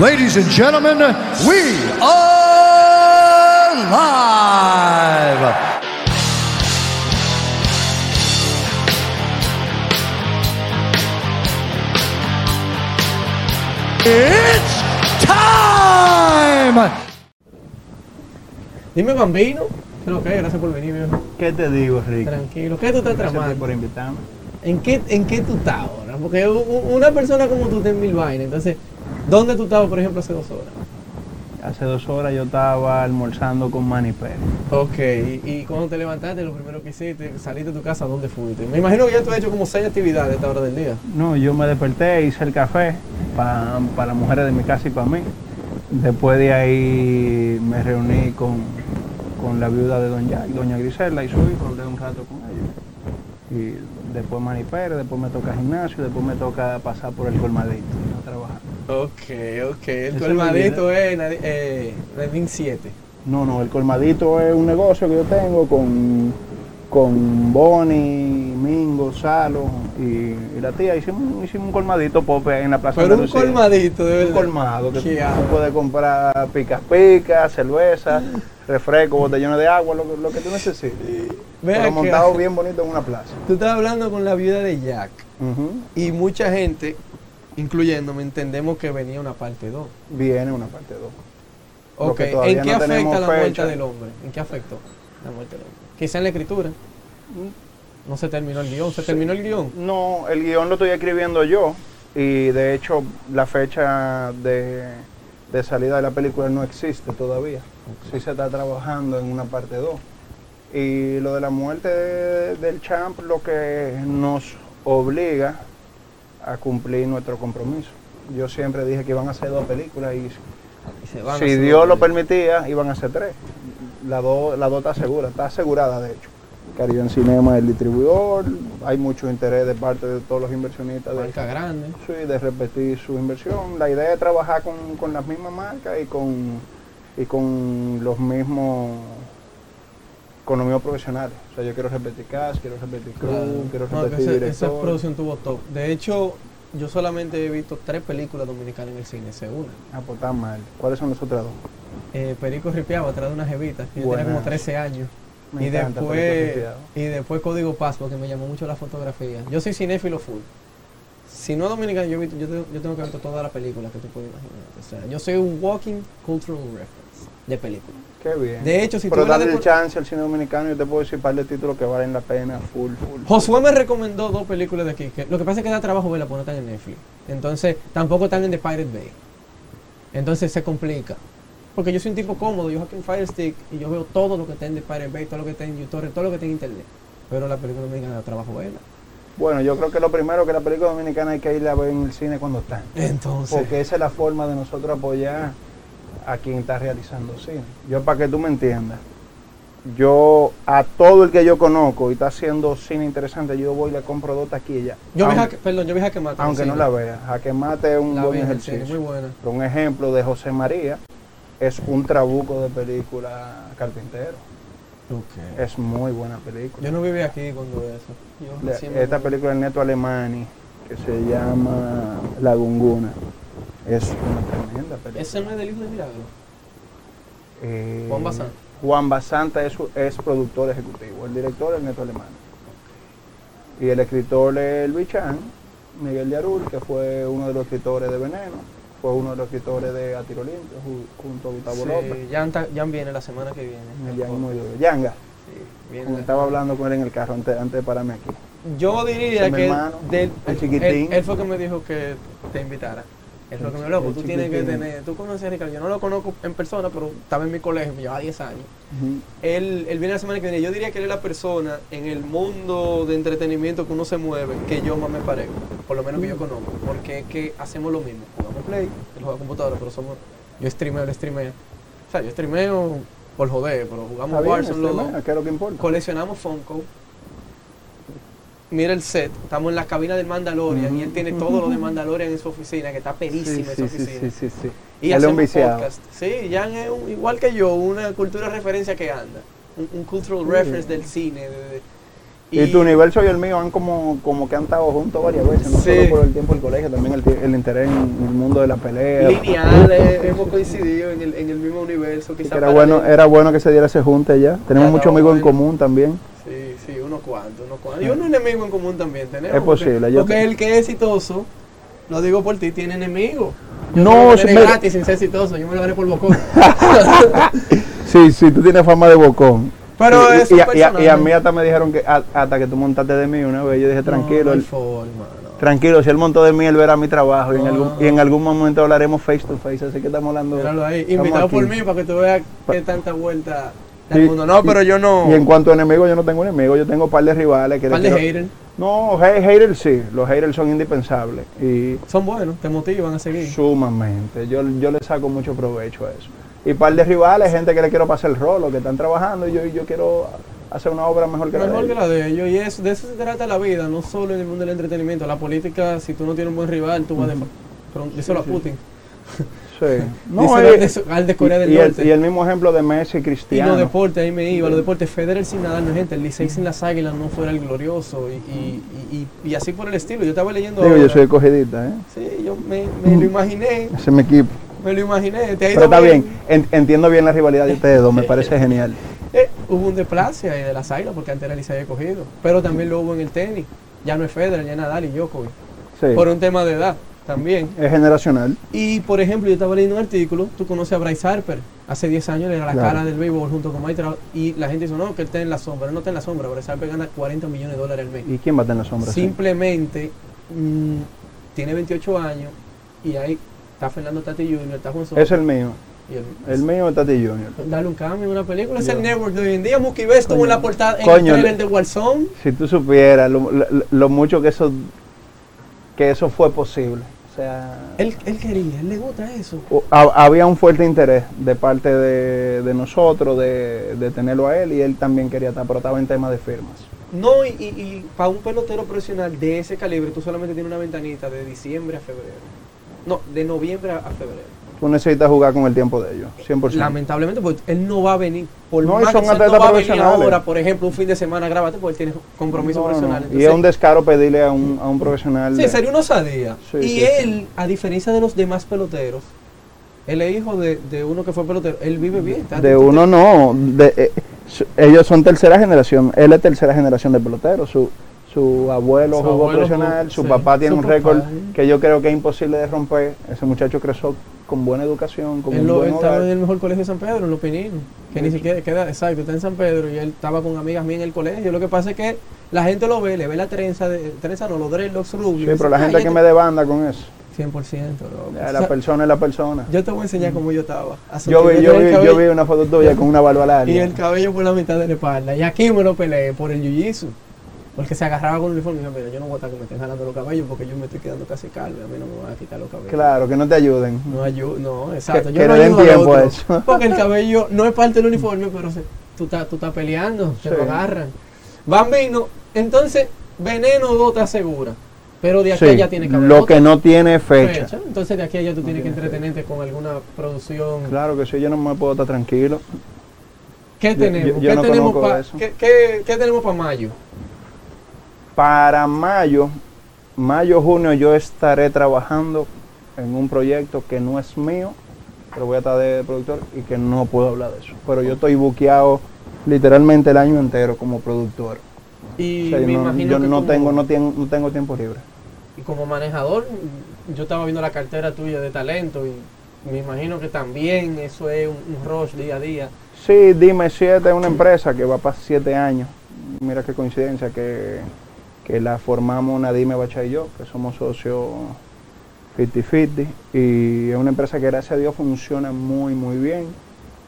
Ladies and gentlemen, we are live. It's time. Dime, bambino. Pero ok, gracias por venir, viejo. ¿Qué te digo, Rick? Tranquilo. ¿Qué tú estás Gracias tramando? por invitarme. ¿En qué, ¿En qué tú estás ahora? Porque una persona como tú está en mil vainas. Entonces, ¿dónde tú estabas, por ejemplo, hace dos horas? Hace dos horas yo estaba almorzando con Manny Pérez. Ok, y, y cuando te levantaste, lo primero que hiciste, saliste de tu casa, ¿a dónde fuiste? Me imagino que ya tú has hecho como seis actividades a esta hora del día. No, yo me desperté, hice el café pa- para las mujeres de mi casa y para mí. Después de ahí me reuní con, con la viuda de Don Jack, Doña Grisela y su hijo, hablé un rato con ellos. Y después Manny Pérez, después me toca gimnasio, después me toca pasar por el colmadito a trabajar. Ok, ok. El colmadito es eh, Nadine 7. No, no, el colmadito es un negocio que yo tengo con, con Bonnie, Mingo, Salo y, y la tía. Hicimos, hicimos un colmadito pope en la Plaza Pero un Andalucía. colmadito, de Un verdad. colmado que tú, puedes comprar picas picas, cerveza, refresco, botellones de agua, lo, que- lo que tú necesites. Pero montado bien bonito en una plaza. Tú estabas hablando con la viuda de Jack. Y mucha gente, incluyéndome, entendemos que venía una parte 2. Viene una parte 2. Lo Ok, ¿en qué no afecta la muerte fecha. del hombre? ¿En qué afectó la muerte del hombre? Quizá en la escritura. No se terminó el guion. ¿Se terminó el guion? No, el guion lo estoy escribiendo yo y de hecho la fecha de, de salida de la película no existe todavía. Sí se está trabajando en una parte 2. Y lo de la muerte de- del champ lo que nos obliga a cumplir nuestro compromiso. Yo siempre dije que iban a ser dos películas y Y se van a si hacer Dios lo permitía iban a ser tres. La dos la dos está segura, está asegurada de hecho. Caribbean Cinema es el distribuidor, hay mucho interés de parte de todos los inversionistas de, Marca grande. sí, de repetir su inversión. La idea es trabajar con, con las mismas marcas y con, y con los mismos con los mismos profesionales. O sea, yo quiero repetir cast, quiero repetir crew, Claro. quiero No, repetir ese- esa producción tuvo top. De hecho, yo solamente he visto tres películas dominicanas en el cine, según. Ah, pues está mal. ¿Cuáles son los otros dos? Eh, Perico Ripiado atrás de una jevita, que yo tenía como 13 años. Me y encanta después y después Código Paz, porque me llamó mucho la fotografía. Yo soy cinéfilo full. Si no es dominicano, yo, yo, tengo, yo tengo que ver todas las películas que tú puedes imaginar. O sea, yo soy un walking cultural reference de películas. Qué bien. De hecho, si Pero de- el chance al cine dominicano, yo te puedo decir un par de títulos que valen la pena, full, full. Josué me recomendó dos películas de aquí. Que lo que pasa es que da trabajo verlas porque no están en Netflix. Entonces, tampoco están en The Pirate Bay. Entonces se complica. Porque yo soy un tipo cómodo, yo aquí en Fire Stick y yo veo todo lo que está en The Pirate Bay, todo lo que está en YouTube, todo lo que está en Internet. Pero la película dominicana da trabajo verla. Bueno, yo creo que lo primero que la película dominicana hay que ir a ver en el cine cuando están. Entonces, Porque esa es la forma de nosotros apoyar a quien está realizando cine. Yo, para que tú me entiendas, yo a todo el que yo conozco y está haciendo cine interesante, yo voy y le compro dos taquillas. yo vi Jaque, perdón, yo vi Jaque el aunque no la vea. A que mate es un La buen ejercicio. cine, muy buena. Pero un ejemplo de José María es un trabuco de película carpintero. Es muy buena película. Yo no viví aquí cuando eso. Yo esta película de Neto Alemani, que se llama La Gunguna, es una tremenda película. Ese no es del Hijo de Milagro. Eh, Juan Basanta. Juan Basanta es, es productor ejecutivo, el director es Neto Alemani. Y el escritor es Luis Chan, Miguel de Arul, que fue uno de los escritores de Veneno, fue uno de los escritores de A Tiro Limpio, ju- junto a Gustavo López. Sí, Jan, ta- Jan viene la semana que viene. Jan muy duro. Yanga, Sí, como estaba hablando con él en el carro antes, antes de pararme aquí. Yo diría que hermano, del- el chiquitín. Él, él fue que me dijo que te invitara. Fue El que me loco. Tú tienes que tener. Tú conoces a Ricardo. Yo no lo conozco en persona, pero estaba en mi colegio, me llevaba 10 años. Ujú. Él, él viene la semana que viene. Yo diría que él es la persona en el mundo de entretenimiento que uno se mueve que yo más me parezco. Por lo menos Mm. que yo conozco. Porque es que hacemos lo mismo. Jugamos Play, él juega computadora, pero somos. Yo streameo, él streamea. O sea, yo streameo por joder, pero jugamos Warzone los dos. ¿qué es lo que importa? coleccionamos Funko. Mira el set, estamos en la cabina del Mandalorian y él tiene todo lo de Mandalorian en su oficina, que está perísima sí, esa sí, oficina. sí, sí, sí. Y Él hacemos podcast. Sí, Jan es un- igual que yo, una cultura de referencia que anda. Un, un cultural reference del cine. de- de- Y, tu universo y el mío han como, como que han estado juntos varias veces, no solo por el tiempo del colegio, también el, interés en el mundo de la pelea. Lineales, hemos coincidido en el, en el mismo universo. Quizá era bueno, era bueno que se diera ese junte ya. Tenemos muchos amigos en bueno. común también. Cuantos, unos cuantos. Y un enemigo en común también tenemos. Es posible, Porque, yo porque te- el que es exitoso, lo digo por ti, tiene enemigos. No, se me- gratis sin ser exitoso, yo me lo gané por bocón. Sí, sí, tú tienes fama de bocón. Pero y, es y, a- y a- y a personaje. mí hasta me dijeron que a- hasta que tú montaste de mí una vez, yo dije tranquilo, No, forma, no. tranquilo, si él montó de mí, él verá mi trabajo y, en algún, y en algún momento hablaremos face to face, así que estamos hablando. Ahí, estamos invitado por mí para que tú veas qué tanta vuelta Sí. No, pero yo no. Y en cuanto a enemigos, yo no tengo enemigos, yo tengo un par de rivales que par de quiero- haters. No, ha- haters sí, los haters son indispensables y Son buenos, te motivan a seguir. sumamente. Yo, yo le saco mucho provecho a eso. Y par de rivales, gente que le quiero pasar el rolo, que están trabajando y yo, yo quiero hacer una obra mejor que la de Mejor que ellos. la de ellos. Y eso, de eso se trata la vida, no solo en el mundo del entretenimiento. La política, si tú no tienes un buen rival, tú vas de. A Putin. Sí. Y- al de, al de Corea del y, el, Norte. y el mismo ejemplo de Messi y Y Cristiano. los deportes, ahí me iba, los deportes, Federer sin nadar, no gente, el Licey sin las águilas no fuera el glorioso y, y, y, y- y así por el estilo. Yo estaba leyendo Digo, yo soy cogidita, ¿eh? Sí, yo me, me lo imaginé, Ese es mi equipo. me lo imaginé. Te Pero está bien, en- entiendo bien la rivalidad de ustedes dos, me parece genial. Eh, hubo un desplace ahí de las águilas porque antes era Licey había cogido, pero también lo hubo en el tenis. Ya no es Federer, ya es Nadal y Djokovic. Sí. Por un tema de edad también. Es generacional. Y por ejemplo, yo estaba leyendo un artículo, tú conoces a Bryce Harper, hace 10 años era la Claro. cara del béisbol junto con Mike Trout, y la gente dice, no, que él está en la sombra, no está en la sombra, Bryce Harper gana 40 millones de dólares al mes. ¿Y quién va a tener la sombra? Simplemente mm, tiene 28 años y ahí está Fernando Tati Jr., está Juan Soto. Es el mío. y el- El mío es Tati Junior. Darle un cambio en una película, es el network de hoy en día. Mookie Betts estuvo en la portada, en Coño, el trailer le- de Warzone. Si tú supieras lo, lo- lo mucho que eso, que eso fue posible. O sea, Él, él quería, él le gusta eso. había un fuerte interés de parte de, de nosotros de, de tenerlo a él y él también quería estar, pero estaba en tema de firmas. No, y, y, y para un pelotero profesional de ese calibre, tú solamente tienes una ventanita de diciembre a febrero. No, de noviembre a febrero. Tú necesitas jugar con el tiempo de ellos, 100%. Lamentablemente, porque él no va a venir. Por No, más son que atletas no va a venir ahora, por ejemplo, un fin de semana, grábate, porque él tiene compromiso No, no, profesional. Y es un descaro pedirle a un, a un profesional. Sí, de- sería una osadía. Sí, y sí, sí. él, a diferencia de los demás peloteros, él es hijo de, de uno que fue pelotero. Él vive bien. De uno no, de, eh, ellos son tercera generación, él es tercera generación de pelotero, su, su abuelo Su jugó abuelo profesional, jugó- su sí, papá tiene su un récord sí. que yo creo que es imposible de romper, ese muchacho creció con buena educación, con Él, un lo- buen él estaba en hogar. el mejor colegio de San Pedro, en Los Pininos. Que ni Sí. siquiera queda, exacto, está en San Pedro y él estaba con amigas mías en el colegio. Lo que pasa es que la gente lo ve, le ve la trenza, de, trenza no, los dreadlocks Sí, rubios. y pero dice, la "Ah, gente que te-". me demanda con eso, 100%, loco. ya, O la sea, persona es la persona. Yo te voy a enseñar cómo yo estaba. Yo vi, yo vi, yo vi una foto tuya con una barba larga. Y el cabello por la mitad de la espalda. Y aquí me lo peleé por el jiu-jitsu. Porque se agarraba con el uniforme y dijo, mira, yo no voy a estar que me estén jalando los cabellos porque yo me estoy quedando casi calvo a mí no me van a quitar los cabellos. Claro, que no te ayuden. No ayuda, no, exacto. Que- yo que no ayudo tiempo a eso. Porque el cabello no es parte del uniforme, pero se- tú estás tú peleando, te Sí. lo agarran. Bambino, entonces, veneno 2 te asegura. Pero de aquí a Sí, allá tiene que haber lo que no tiene fecha. fecha. Entonces de aquí a allá tú tienes que fecha. entretenerte con alguna producción. Claro que sí, yo no me puedo estar tranquilo. ¿Qué tenemos? yo- yo ¿Qué, no tenemos pa- eso. ¿qué, qué, qué tenemos para mayo? Para mayo, mayo, junio, yo estaré trabajando en un proyecto que no es mío, pero voy a estar de productor y que no puedo hablar de eso. Pero yo estoy buqueado literalmente el año entero como productor. Y O sea, me yo no, imagino yo que no como, tengo, no, tien- no tengo tiempo libre. y como manejador, yo estaba viendo la cartera tuya de talento y me imagino que también eso es un, un rush día a día. Sí, Dime 7 es una empresa que va para 7 años. Mira qué coincidencia que, que la formamos Nadime Bacha y yo, que somos socios 50-50. Y es una empresa que gracias a Dios funciona muy, muy bien.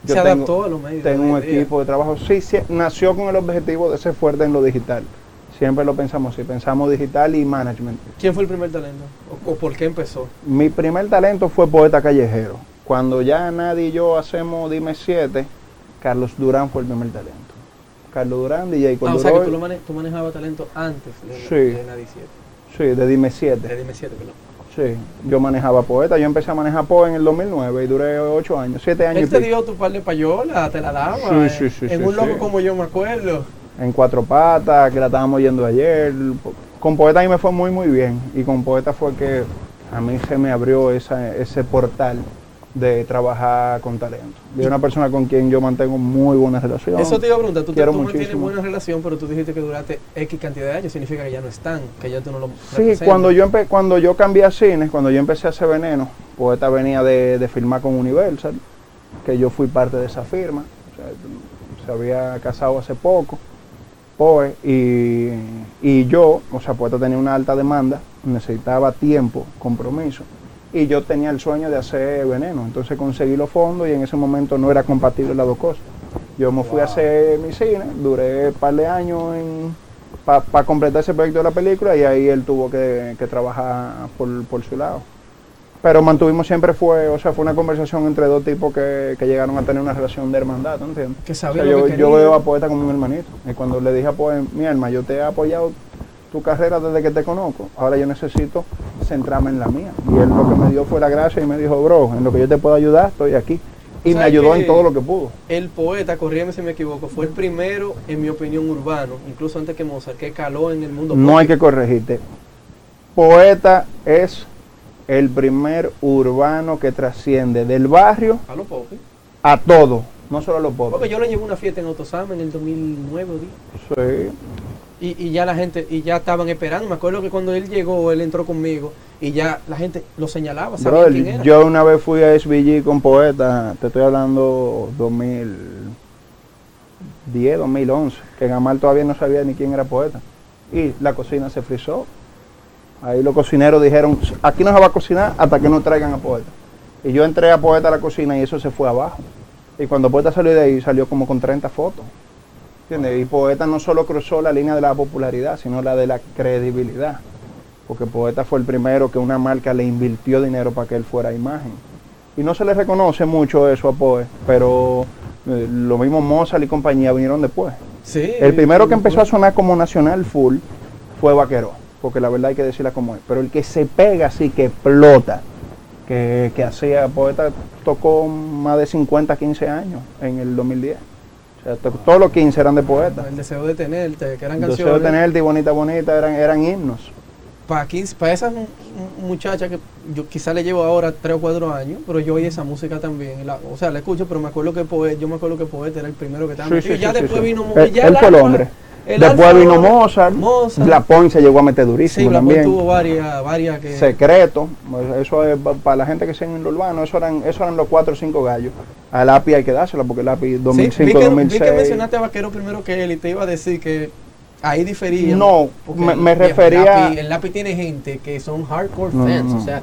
Yo Se tengo- adaptó a los medios. Tengo un equipo de trabajo. Sí, sí, nació con el objetivo de ser fuerte en lo digital. Siempre lo pensamos así, pensamos digital y management. ¿Quién fue el primer talento? ¿O, o por qué empezó? Mi primer talento fue poeta callejero. Cuando ya nadie y yo hacemos Dime 7, Carlos Durán fue el primer talento. Carlos Durán, DJ Ah, o sea que tú, lo mane- tú manejabas talento antes de, Sí. de Nadie 7. Sí, de Dime De 7. Dime 7, perdón. Sí, yo manejaba poeta. Yo empecé a manejar poe en el 2009 y duré 8 años, 7 años. Él te dio tu par de payola, te la daba. Sí, eh, sí, sí, En sí, un loco como yo me acuerdo. En Cuatro Patas, que la estábamos yendo ayer. Con Poeta a mí me fue muy, muy bien. Y con Poeta fue que a mí se me abrió esa- ese portal de trabajar con talento. De una persona con quien yo mantengo muy buena relación. Eso te iba a preguntar, tú, Quiero tú mantienes buena relación, pero tú dijiste que duraste X cantidad de años, significa que ya no están, que ya tú no lo Sí, cuando yo, empe- cuando yo cambié a cine, cuando yo empecé a hacer Veneno, Poeta venía de, de filmar con Universal, que yo fui parte de esa firma. O sea, se había casado hace poco, Poe, y, y yo, o sea, Poeta tenía una alta demanda, necesitaba tiempo, compromiso, y yo tenía el sueño de hacer Veneno. Entonces conseguí los fondos y en ese momento no era compatible las dos cosas. Yo me fui a hacer mi cine, duré un par de años para completar ese proyecto de la película y ahí él tuvo que, que trabajar por, por su lado. Pero mantuvimos siempre fue, o sea, fue una conversación entre dos tipos que, que llegaron a tener una relación de hermandad, ¿tú entiendes? Que O sea, sabían yo, que yo veo a Poeta como un hermanito. Y cuando le dije a Poeta, mi alma, yo te he apoyado tu carrera desde que te conozco, ahora yo necesito centrarme en la mía. Y él lo que me dio fue la gracia y me dijo, bro, en lo que yo te puedo ayudar, estoy aquí. Y me ¿Sabes ayudó en todo lo que pudo. El poeta, corrígeme si me equivoco, fue el primero, en mi opinión, urbano, incluso antes que Mozart, que caló en el mundo No hay que corregirte. Poeta es el primer urbano que trasciende del barrio A los pop. a todo, no solo a los Porque pobres. yo le llevé una fiesta en Autosama en el 2009 o 10. Sí. Y, y ya la gente, y ya estaban esperando. Me acuerdo que cuando él llegó, él entró conmigo y ya la gente lo señalaba, Brother, quién era. yo una vez fui a SBG con Poeta, te estoy hablando 2010, 2011, que Gamal todavía no sabía ni quién era Poeta. Y la cocina se frizó. Ahí los cocineros dijeron, aquí no se va a cocinar hasta que no traigan a Poeta. Y yo entré a Poeta a la cocina y eso se fue abajo. Y cuando Poeta salió de ahí, salió como con 30 fotos. ¿Entiendes? Y Poeta no solo cruzó la línea de la popularidad, sino la de la credibilidad. Porque Poeta fue el primero que una marca le invirtió dinero para que él fuera imagen. Y no se le reconoce mucho eso a Poe, pero eh, lo mismo Mozart y compañía vinieron después. Sí, El primero que empezó a sonar como nacional full fue Vaquero, porque la verdad hay que decirla como es. Pero el que se pega así, que explota, que, que hacía Poeta, tocó más de 50, 15 años en el 2010. Todos los 15 eran de Poeta. El deseo de tenerte, que eran Deseo de canciones. tenerte y bonita, bonita eran, eran himnos. Para para esas mu- mu- muchachas que yo quizá le llevo ahora tres o cuatro años, pero yo oí esa música también. la- o sea, la escucho, pero me acuerdo que Poeta, yo me acuerdo que Poeta era el primero que estaba Sí, sí, y ya sí, después vino Mo- Él, y ya él el fue el hombre. El Después Alfa vino Mozart. Mozart. La Point se llegó a meter Sí, durísimo Black Boy también. tuvo varias, varias que. Secreto, eso es pa- para la gente que sigue en lo urbano, eso eran, eso eran los cuatro o cinco gallos. Al API hay que dársela porque el API Sí, 2005, vi, que, vi 2006. que mencionaste a Vaquero primero que él y te iba a decir que ahí difería. No, me- el- me el refería- lápiz- el lápiz tiene gente que son hardcore No, fans. no. O sea,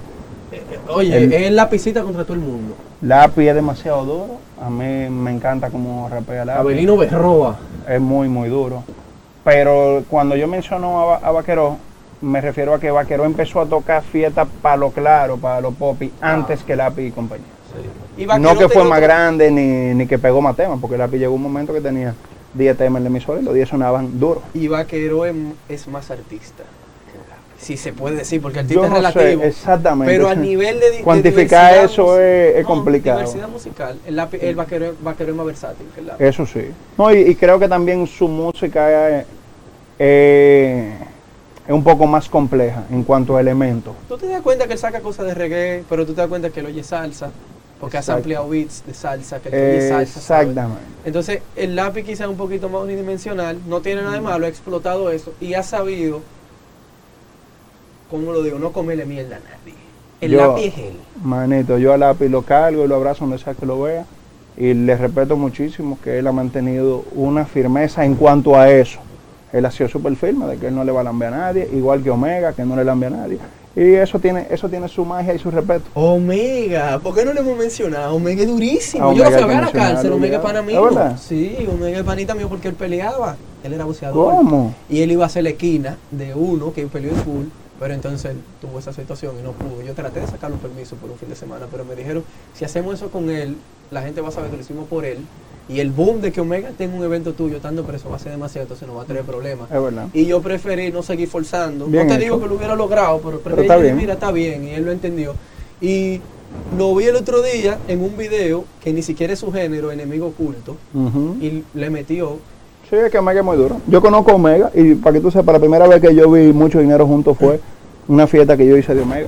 eh, oye, El- es lapicita contra todo el mundo. El API es demasiado duro. A mí me encanta cómo rapea el API. Abelino Berroa. Es muy, muy duro. Pero cuando yo menciono a, a Vaquero, me refiero a que Vaquero empezó a tocar fiesta para lo claro, para lo popi, antes que API y compañía. Y no que fue más otro- grande ni, ni que pegó más temas, porque API llegó un momento que tenía 10 temas en la emisora y los 10 sonaban duros. Y Vaquero es, es más artista. Si se puede decir, porque artista Yo es no sé relativo. exactamente. pero a nivel de, Cuantificar eso es- es no, complicado. Diversidad musical. El, lápiz- el vaquero, vaquero es más versátil que el lápiz. Eso sí. No, y, y creo que también su música es, eh, es un poco más compleja en cuanto a elementos. Tú te das cuenta que él saca cosas de reggae, pero tú te das cuenta que él oye salsa, porque has Exacto. ampliado beats de salsa, que Eh, salsa. ¿sabes? exactamente. Entonces, el lápiz quizá es un poquito más unidimensional, no tiene nada de malo, ha explotado eso y ha sabido, ¿cómo lo digo? No comerle mierda a nadie. El Yo- lápiz es él. Manito, yo al lápiz lo cargo y lo abrazo donde sea que lo vea. Y le respeto muchísimo que él ha mantenido una firmeza en cuanto a eso. Él ha sido súper firme de que él no le va a lamber a nadie, igual que Omega, que no le lambe a nadie. Y eso tiene, eso tiene su magia y su respeto. Omega, ¿por qué no le hemos mencionado? Omega es durísimo. Yo lo fui a la cárcel, Omega es pana ¿Es mío. Sí, Omega es panita mío porque él peleaba. Él era boxeador. ¿Cómo? Y él iba a hacer la esquina de uno que peleó en full, pero entonces él tuvo esa situación y no pudo. Yo traté de sacarle un permiso por un fin de semana, pero me dijeron, si hacemos eso con él, la gente va a saber que lo hicimos por él. Y el boom de que Omega tenga un evento tuyo estando preso va a ser demasiado, entonces nos va a traer problemas. Es verdad. Y yo preferí no seguir forzando. Bien no te hecho. digo que lo hubiera logrado, pero preferí está decir, bien. mira, está bien. Y él lo entendió. Y lo vi el otro día en un video que ni siquiera es su género, enemigo oculto, y le metió. Sí, es que Omega es muy duro. Yo conozco a Omega y para que tú sepas, la primera vez que yo vi mucho dinero juntos fue una fiesta que yo hice de Omega.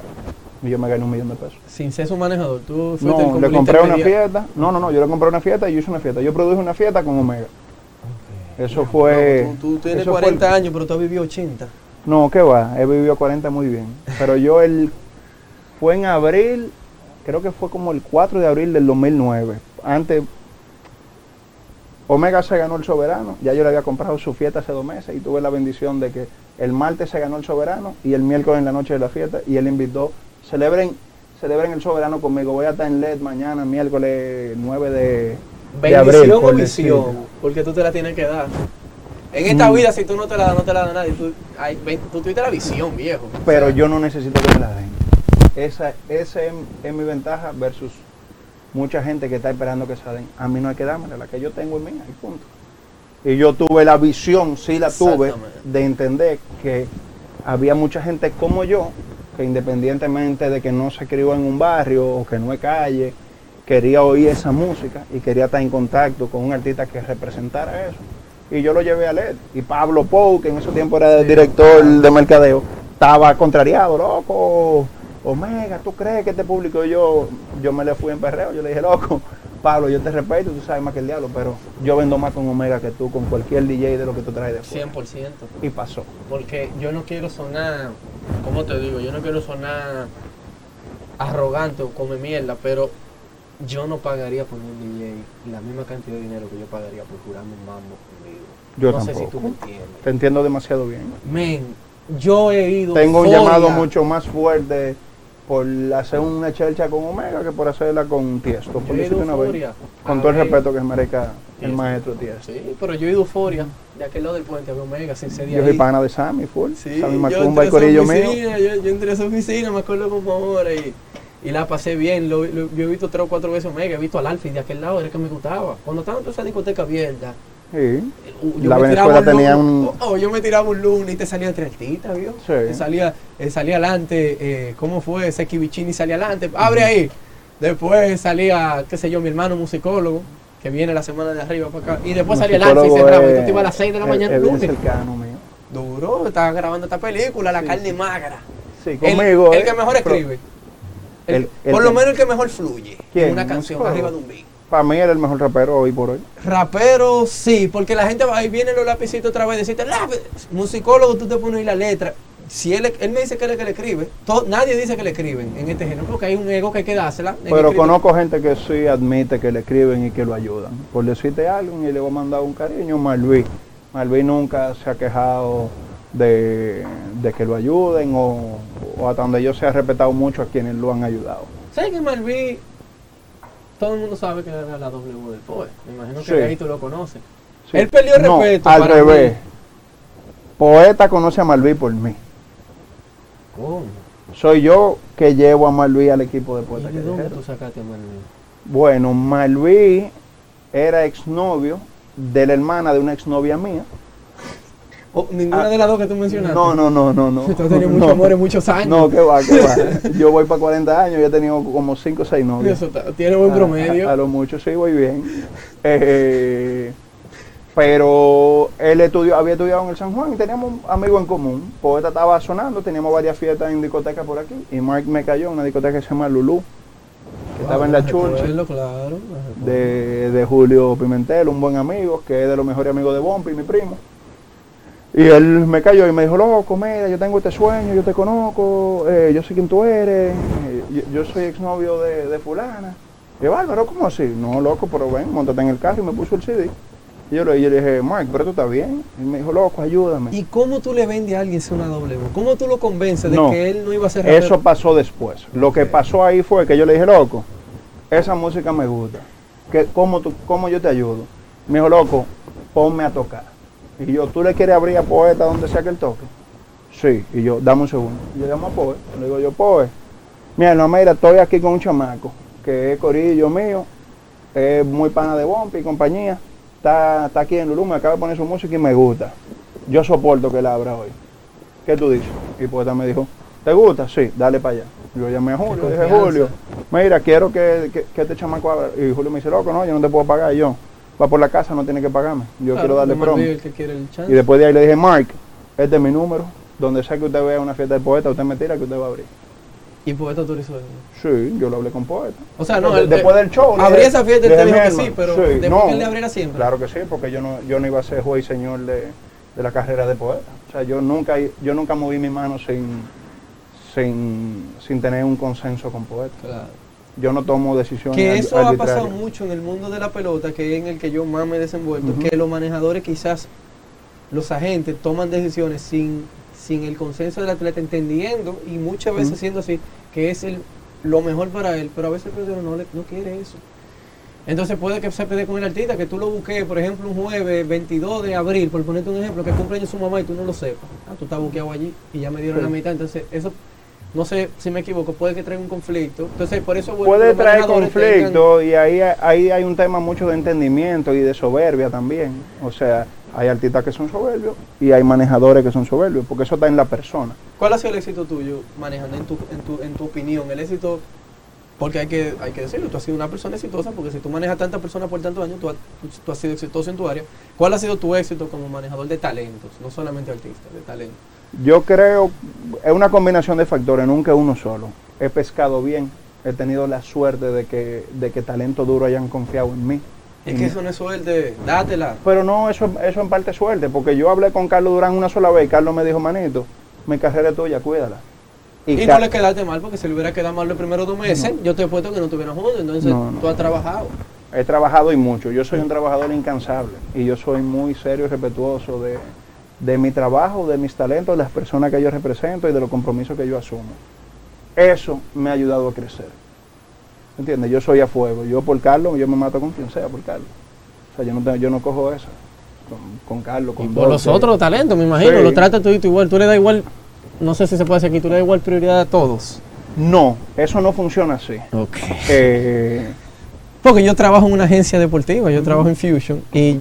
Y yo me gané un millón de pesos. Sin ser su manejador, tú fuiste No, le compré una fiesta. No, no, no, yo le compré una fiesta y yo hice una fiesta. Yo produje una fiesta con Omega. Eso fue. No, tú, tú tienes eso fue 40 el- años, pero tú has vivido 80. No, ¿qué va? He vivido 40 muy bien. Pero yo el fue en abril, creo que fue como el 4 de abril del 2009. Antes Omega se ganó el soberano, ya yo le había comprado su fiesta hace dos meses y tuve la bendición de que el martes se ganó el soberano y el miércoles en la noche de la fiesta y él invitó, celebren, celebren el soberano conmigo, voy a estar en LED mañana, miércoles 9 de, de abril. Bendición o decirlo. porque tú te la tienes que dar. En esta Mm. vida, si tú no te la das, no te la da nadie. Tú, ay, ven, tú tuviste la visión, viejo. pero O sea, yo no necesito que me la den. Esa, esa es, es mi ventaja versus mucha gente que está esperando que se la den. A mí no hay que dármela, la que yo tengo es mía y punto. Y yo tuve la visión, sí la tuve, de entender que había mucha gente como yo, que independientemente de que no se crió en un barrio o que no es calle, quería oír esa música y quería estar en contacto con un artista que representara eso. Y yo lo llevé a leer. Y Pablo Pou, que en ese tiempo era el director de mercadeo, estaba contrariado, loco. Omega, ¿tú crees que este público? Y yo, yo me le fui en perreo. Yo le dije, loco, Pablo, yo te respeto, tú sabes más que el diablo, pero yo vendo más con Omega que tú, con cualquier DJ de lo que tú traes de fuera. 100%. Y pasó. Porque yo no quiero sonar, ¿cómo te digo? Yo no quiero sonar arrogante o come mierda, pero yo no pagaría por un DJ la misma cantidad de dinero que yo pagaría por curarme un mambo conmigo. Yo no sé si tampoco. tú me entiendes. Te entiendo demasiado bien. Men, yo he ido. Tengo un llamado mucho más fuerte por hacer una chelcha con Omega que por hacerla con Tiesto. Por Yo una vez. Con todo el respeto que merezca el maestro Tiesto. Sí, pero yo he ido euforia. De aquel lado del puente había Omega, sin ser Yo soy pana de Sammy, full. Sí, Sammy Macumba, el corillo mío. Yo, yo entré a esa oficina, me acuerdo como ahora, y, y la pasé bien. Lo, lo- yo he visto tres o cuatro veces Omega, he visto al Alfie de aquel lado, era el que me gustaba. Cuando estaba en toda esa discoteca abierta, Sí. uh, La Venezuela tenía un- oh, oh, yo me tiraba un lunes y te salía entre artistas, ¿vio? Sí. Te salía, eh, salía adelante, eh, ¿cómo fue? Seki Vicini salía adelante, abre ahí. Después salía, qué sé yo, mi hermano musicólogo, que viene la semana de arriba para acá. Y después salía el Alfie y cerraba. Y tú te ibas a las 6 de la mañana el lunes. Duro, estaba grabando esta película, La Sí, carne magra. Sí, conmigo. El, eh, que mejor escribe. El- el- el por lo menos el que mejor fluye ¿Quién? en una ¿Un canción arriba de un beat. Para mí era el mejor rapero hoy por hoy. Rapero, sí, porque la gente va ahí viene los lapicitos otra vez y "Lápiz". musicólogo, tú te pones ahí la letra. Si él, él me dice que él es el que le escribe, nadie dice que le escriben en este género, porque hay un ego que hay que dársela. Pero conozco gente que sí admite que le escriben y que lo ayudan. Por decirte algo, y le voy a mandar un cariño, Malví. Malví nunca se ha quejado de, de que lo ayuden o, o hasta donde yo se ha respetado mucho a quienes lo han ayudado. ¿Sabes que Malví? Todo el mundo sabe que era la W del POE. Me imagino que Sí. ahí tú lo conoces. Sí. Él perdió No, respeto al para revés. mí. Poeta conoce a Malví por mí. ¿Cómo? Soy yo que llevo a Malví al equipo de ¿Y Poeta de dónde tú sacaste a Malví? Bueno, Malví era exnovio de la hermana de una exnovia mía. Oh, ninguna Ah, de las dos que tú mencionaste. No, no, no, no, no. Tú has tenido mucho No. amor en muchos años. No, que va, que va. Yo voy para 40 años y he tenido como 5 o 6 novios. Eso tiene buen A- promedio. A, a lo mucho sí voy bien. Eh, pero él estudió, había estudiado en el San Juan y teníamos un amigo en común. Poeta estaba sonando, teníamos varias fiestas en discotecas por aquí. Y Mark me cayó en una discoteca que se llama Lulú, que estaba en la Church, claro. de, de Julio Pimentel, un buen amigo, que es de los mejores amigos de Bompi, mi primo. Y él me cayó y me dijo, loco, mira, yo tengo este sueño, yo te conozco, eh, yo sé quién tú eres, eh, yo, yo soy exnovio de, de fulana. Y Bárbaro, ¿cómo así? No, loco, pero ven, montate en el carro y me puso el CD. Y yo le, yo le dije, Mark, pero tú estás bien. Y me dijo, loco, ayúdame. ¿Y cómo tú le vendes a alguien una W? ¿Cómo tú lo convences de No, que él no iba a ser rapero? Eso pasó después. Lo que pasó ahí fue que yo le dije, loco, esa música me gusta. ¿Qué, cómo, tú, ¿Cómo yo te ayudo? Me dijo, loco, ponme a tocar. Y yo, ¿tú le quieres abrir a Poeta donde sea que él toque? Sí. Y yo, dame un segundo. Y yo llamo a Poe. Le digo yo, Poe, mira, no, mira, estoy aquí con un chamaco, que es corillo mío, es muy pana de Bompi y compañía. Está, está aquí en Lulú, me acaba de poner su música y me gusta. Yo soporto que él abra hoy. ¿Qué tú dices? Y Poeta me dijo, ¿te gusta? Sí, dale para allá. Yo llamé a Julio, dije. Julio, mira, quiero que, que, que este chamaco abra. Y Julio me dice, loco, no, yo no te puedo pagar. Y yo, va por la casa, no tiene que pagarme. Yo Claro, quiero darle promo. el el. Y después de ahí le dije, Mark, este es mi número. Donde sea que usted vea una fiesta de poeta, usted me tira que usted va a abrir. Y Poeta eres eso. Sí, yo lo hablé con poeta. O sea, no, él- después del show. dije- esa fiesta él te dijo que "Mi sí, pero hermano, después no, que él le abriera siempre. Claro que sí, porque yo no, yo no iba a ser juez y señor de, de la carrera de poeta. O sea, yo nunca, yo nunca moví mi mano sin, sin, sin tener un consenso con poeta. Claro. Yo no tomo decisiones Que eso ha pasado mucho en el mundo de la pelota, que es en el que yo más me he desenvuelto, que los manejadores quizás, los agentes toman decisiones sin, sin el consenso del atleta, entendiendo y muchas veces siendo así, que es el, lo mejor para él, pero a veces el pelotero no, le- no quiere eso. Entonces puede que se pide con el artista, que tú lo busques, por ejemplo, un jueves 22 de abril, por ponerte un ejemplo, que cumpleaños su mamá y tú no lo sepas. Ah, tú estás buqueado allí y ya me dieron Sí. la mitad. Entonces, eso, no sé si me equivoco, puede que traiga un conflicto. Entonces, por eso Puede traer tengan- conflicto y ahí, ahí hay un tema mucho de entendimiento y de soberbia también. O sea, hay artistas que son soberbios y hay manejadores que son soberbios, porque eso está en la persona. ¿Cuál ha sido el éxito tuyo manejando en tu, en tu, en tu opinión? El éxito, porque hay que, hay que decirlo, tú has sido una persona exitosa, porque si tú manejas tantas personas por tantos años, tú, has- tú has sido exitoso en tu área. ¿Cuál ha sido tu éxito como manejador de talentos? No solamente artista, de talentos. Yo creo, es una combinación de factores, nunca uno solo. He pescado bien, he tenido la suerte de que, de que talento duro hayan confiado en mí. Es que eso no es suerte, dátela. Pero no, eso, eso en parte es suerte, porque yo hablé con Carlos Durán una sola vez y Carlos me dijo, manito, mi carrera es tuya, cuídala. Y, no le quedaste mal, porque si le hubiera quedado mal los primeros dos meses, yo te he puesto que no estuvieran juntos. Entonces, No, no. tú has trabajado. He trabajado y mucho. Yo soy un trabajador incansable y yo soy muy serio y respetuoso de, de mi trabajo, de mis talentos, de las personas que yo represento y de los compromisos que yo asumo. Eso me ha ayudado a crecer. ¿Entiendes? Yo soy a fuego. Yo por Carlos, yo me mato con quien sea por Carlos. O sea, yo no, tengo- yo no cojo eso. Con, con Carlos, con Y por los otros talentos, me imagino, Sí. lo tratas tú igual. Tú le das igual, no sé si se puede decir aquí, tú le das igual prioridad a todos. No, eso no funciona así. Ok. Eh, Porque yo trabajo en una agencia deportiva, yo trabajo en Fusion y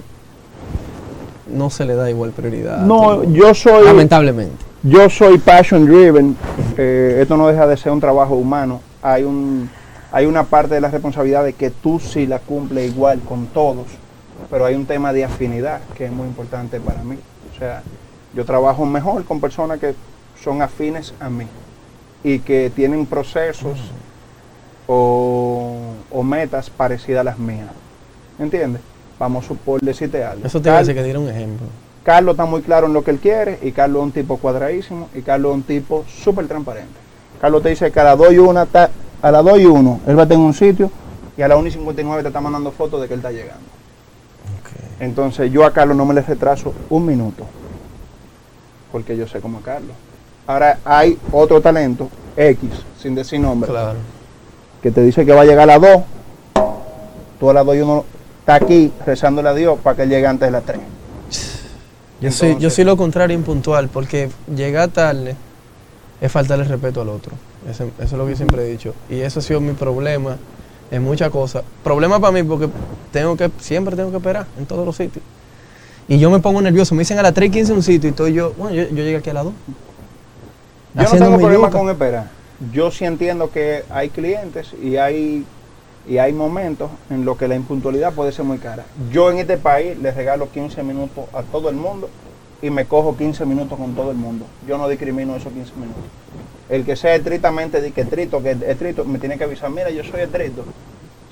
no se le da igual prioridad. no, todo. yo soy... Lamentablemente. Yo soy passion driven. eh, esto no deja de ser un trabajo humano. Hay un hay una parte de la responsabilidad de que tú sí la cumples igual con todos, pero hay un tema de afinidad que es muy importante para mí. O sea, yo trabajo mejor con personas que son afines a mí y que tienen procesos o, o metas parecidas a las mías. ¿Entiendes? Vamos a por decirte algo. Eso te Cal- decir que diera un ejemplo. Carlos está muy claro en lo que él quiere y Carlos es un tipo cuadradísimo y Carlos es un tipo súper transparente. Carlos te dice que a las 2 y 1, ta- a las 2 y 1 él va a estar en un sitio y a las 1 y 59 te está mandando fotos de que él está llegando. Entonces yo a Carlos no me le retraso un minuto porque yo sé cómo es Carlos. Ahora hay otro talento, X, sin decir nombre, Claro. que te dice que va a llegar a las 2. Tú a las 2 y 1 está aquí rezándole a Dios para que él llegue antes de las 3. Yo soy, yo Entonces- soy lo contrario impuntual, porque llegar tarde es faltarle respeto al otro. Eso es lo que yo siempre he dicho. Y eso ha sido mi problema en muchas cosas. Problema para mí porque tengo que, siempre tengo que esperar en todos los sitios. Y yo me pongo nervioso. Me dicen a las 3.15 un sitio y estoy yo, bueno, yo, yo llegué aquí a las 2. Yo no tengo problema con esperar. Yo sí entiendo que hay clientes y hay y hay momentos en los que la impuntualidad puede ser muy cara. Yo en este país les regalo 15 minutos a todo el mundo y me cojo 15 minutos con todo el mundo. Yo no discrimino esos 15 minutos. El que sea estrictamente de que estricto, que es estricto, me tiene que avisar, mira, yo soy estricto.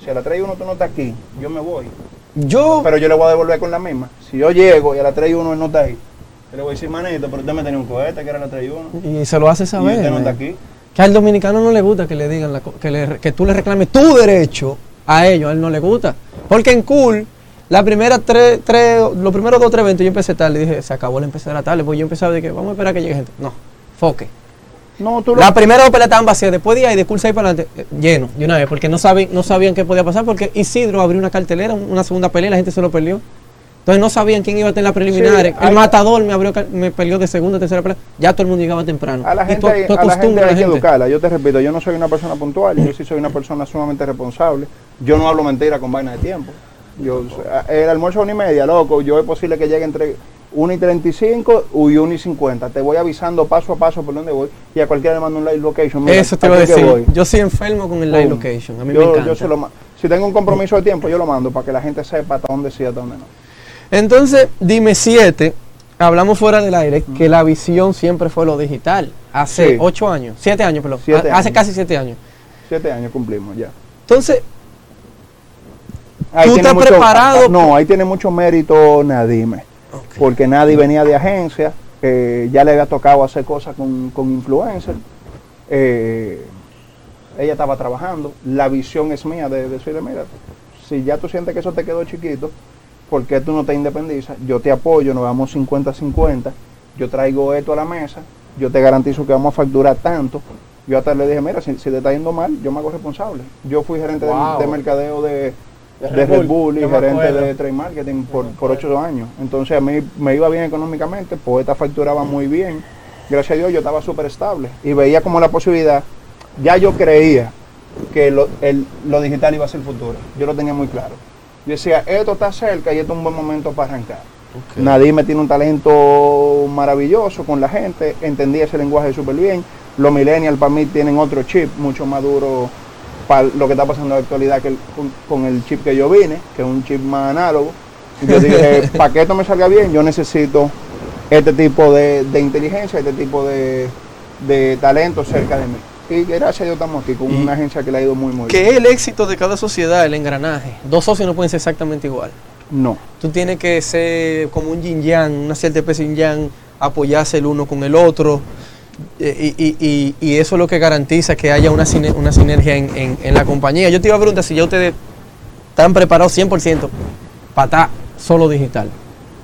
Si a las 3 y 1 tú no estás aquí, yo me voy. Yo, Pero yo le voy a devolver con la misma. Si yo llego y a las 3 y 1 él no está ahí, yo le voy a decir, manito, pero usted me tenía un cohete que era a las 3 y 1. y se lo hace Y saber. usted no está aquí. Que al dominicano no le gusta que le digan la que, le- que tú le reclames tu derecho a ellos, a él no le gusta. Porque en Cool, la primera tres, tres, los primeros dos o tres eventos yo empecé tarde dije, se acabó la empezar a tarde, porque yo empezaba de que vamos a esperar a que llegue gente. No, foque. No, tú lo- La primera dos peleas estaban vacías, después de ahí de Cool 6 para adelante, eh, lleno, de una vez, porque no, saben, no sabían qué podía pasar, porque Isidro abrió una cartelera, una segunda pelea y la gente se lo perdió. Entonces no sabían quién iba a en las preliminares. Sí, el hay- matador me abrió, me peleó de segunda, tercera pelea. Ya todo el mundo llegaba temprano. A la Y gente, tú- hay- tú a la gente a hay que gente. educarla. Yo te repito, yo no soy una persona puntual, yo sí soy una persona sumamente responsable. Yo no hablo mentira con vaina de tiempo. Yo, el almuerzo es una y media, loco. Yo es posible que llegue entre 1 y 35 y 1 y 50. Te voy avisando paso a paso por dónde voy y a cualquiera le mando un live location. Mira, Eso te iba a decir. voy. Yo soy enfermo con el live location. A mí yo, me encanta. yo se lo Si tengo un compromiso de tiempo, yo lo mando para que la gente sepa hasta dónde sí hasta dónde no. Entonces, dime siete. Hablamos fuera del aire que la visión siempre fue lo digital. Hace Sí. ocho años, siete años, perdón. Siete Hace años. casi siete años. Siete años cumplimos ya. Entonces, Ahí ¿Tú estás preparado? No, ahí tiene mucho mérito Nadime. Porque Nadie venía de agencia, eh, ya le había tocado hacer cosas con, con influencers. eh, ella estaba trabajando. La visión es mía de decirle, mira, si ya tú sientes que eso te quedó chiquito, ¿por qué tú no te independizas? Yo te apoyo, nos vamos 50-50, yo traigo esto a la mesa, yo te garantizo que vamos a facturar tanto. Yo hasta le dije, mira, si, si te está yendo mal, yo me hago responsable. Yo fui gerente de- Wow. de, mercadeo de, De de Red Red Bull, y gerente de trade marketing por, por ocho años. Entonces a mí me iba bien económicamente, Poeta facturaba muy bien. Gracias a Dios yo estaba súper estable y veía como la posibilidad, ya yo creía que lo, el- lo digital iba a ser el futuro. Yo lo tenía muy claro. Yo decía, esto está cerca y esto es un buen momento para arrancar. Nadie tiene un talento maravilloso con la gente, entendía ese lenguaje súper bien. Los millennials para mí tienen otro chip mucho más duro para lo que está pasando en la actualidad que el- con, con el chip que yo vine, que es un chip más análogo. Yo dije, para que esto me salga bien, yo necesito este tipo de, de inteligencia, este tipo de, de talento cerca de mí. Y gracias a Dios estamos aquí con Y- una agencia que le ha ido muy, muy que bien. es el éxito de cada sociedad, el engranaje. Dos socios no pueden ser exactamente igual. No. Tú tienes que ser como un yin yang, una cierta especie de yin yang, apoyarse el uno con el otro. eh, Y, y- y- y eso es lo que garantiza que haya una, una sinergia en, en- en la compañía. Yo te iba a preguntar si ya ustedes están preparados 100% para estar solo digital.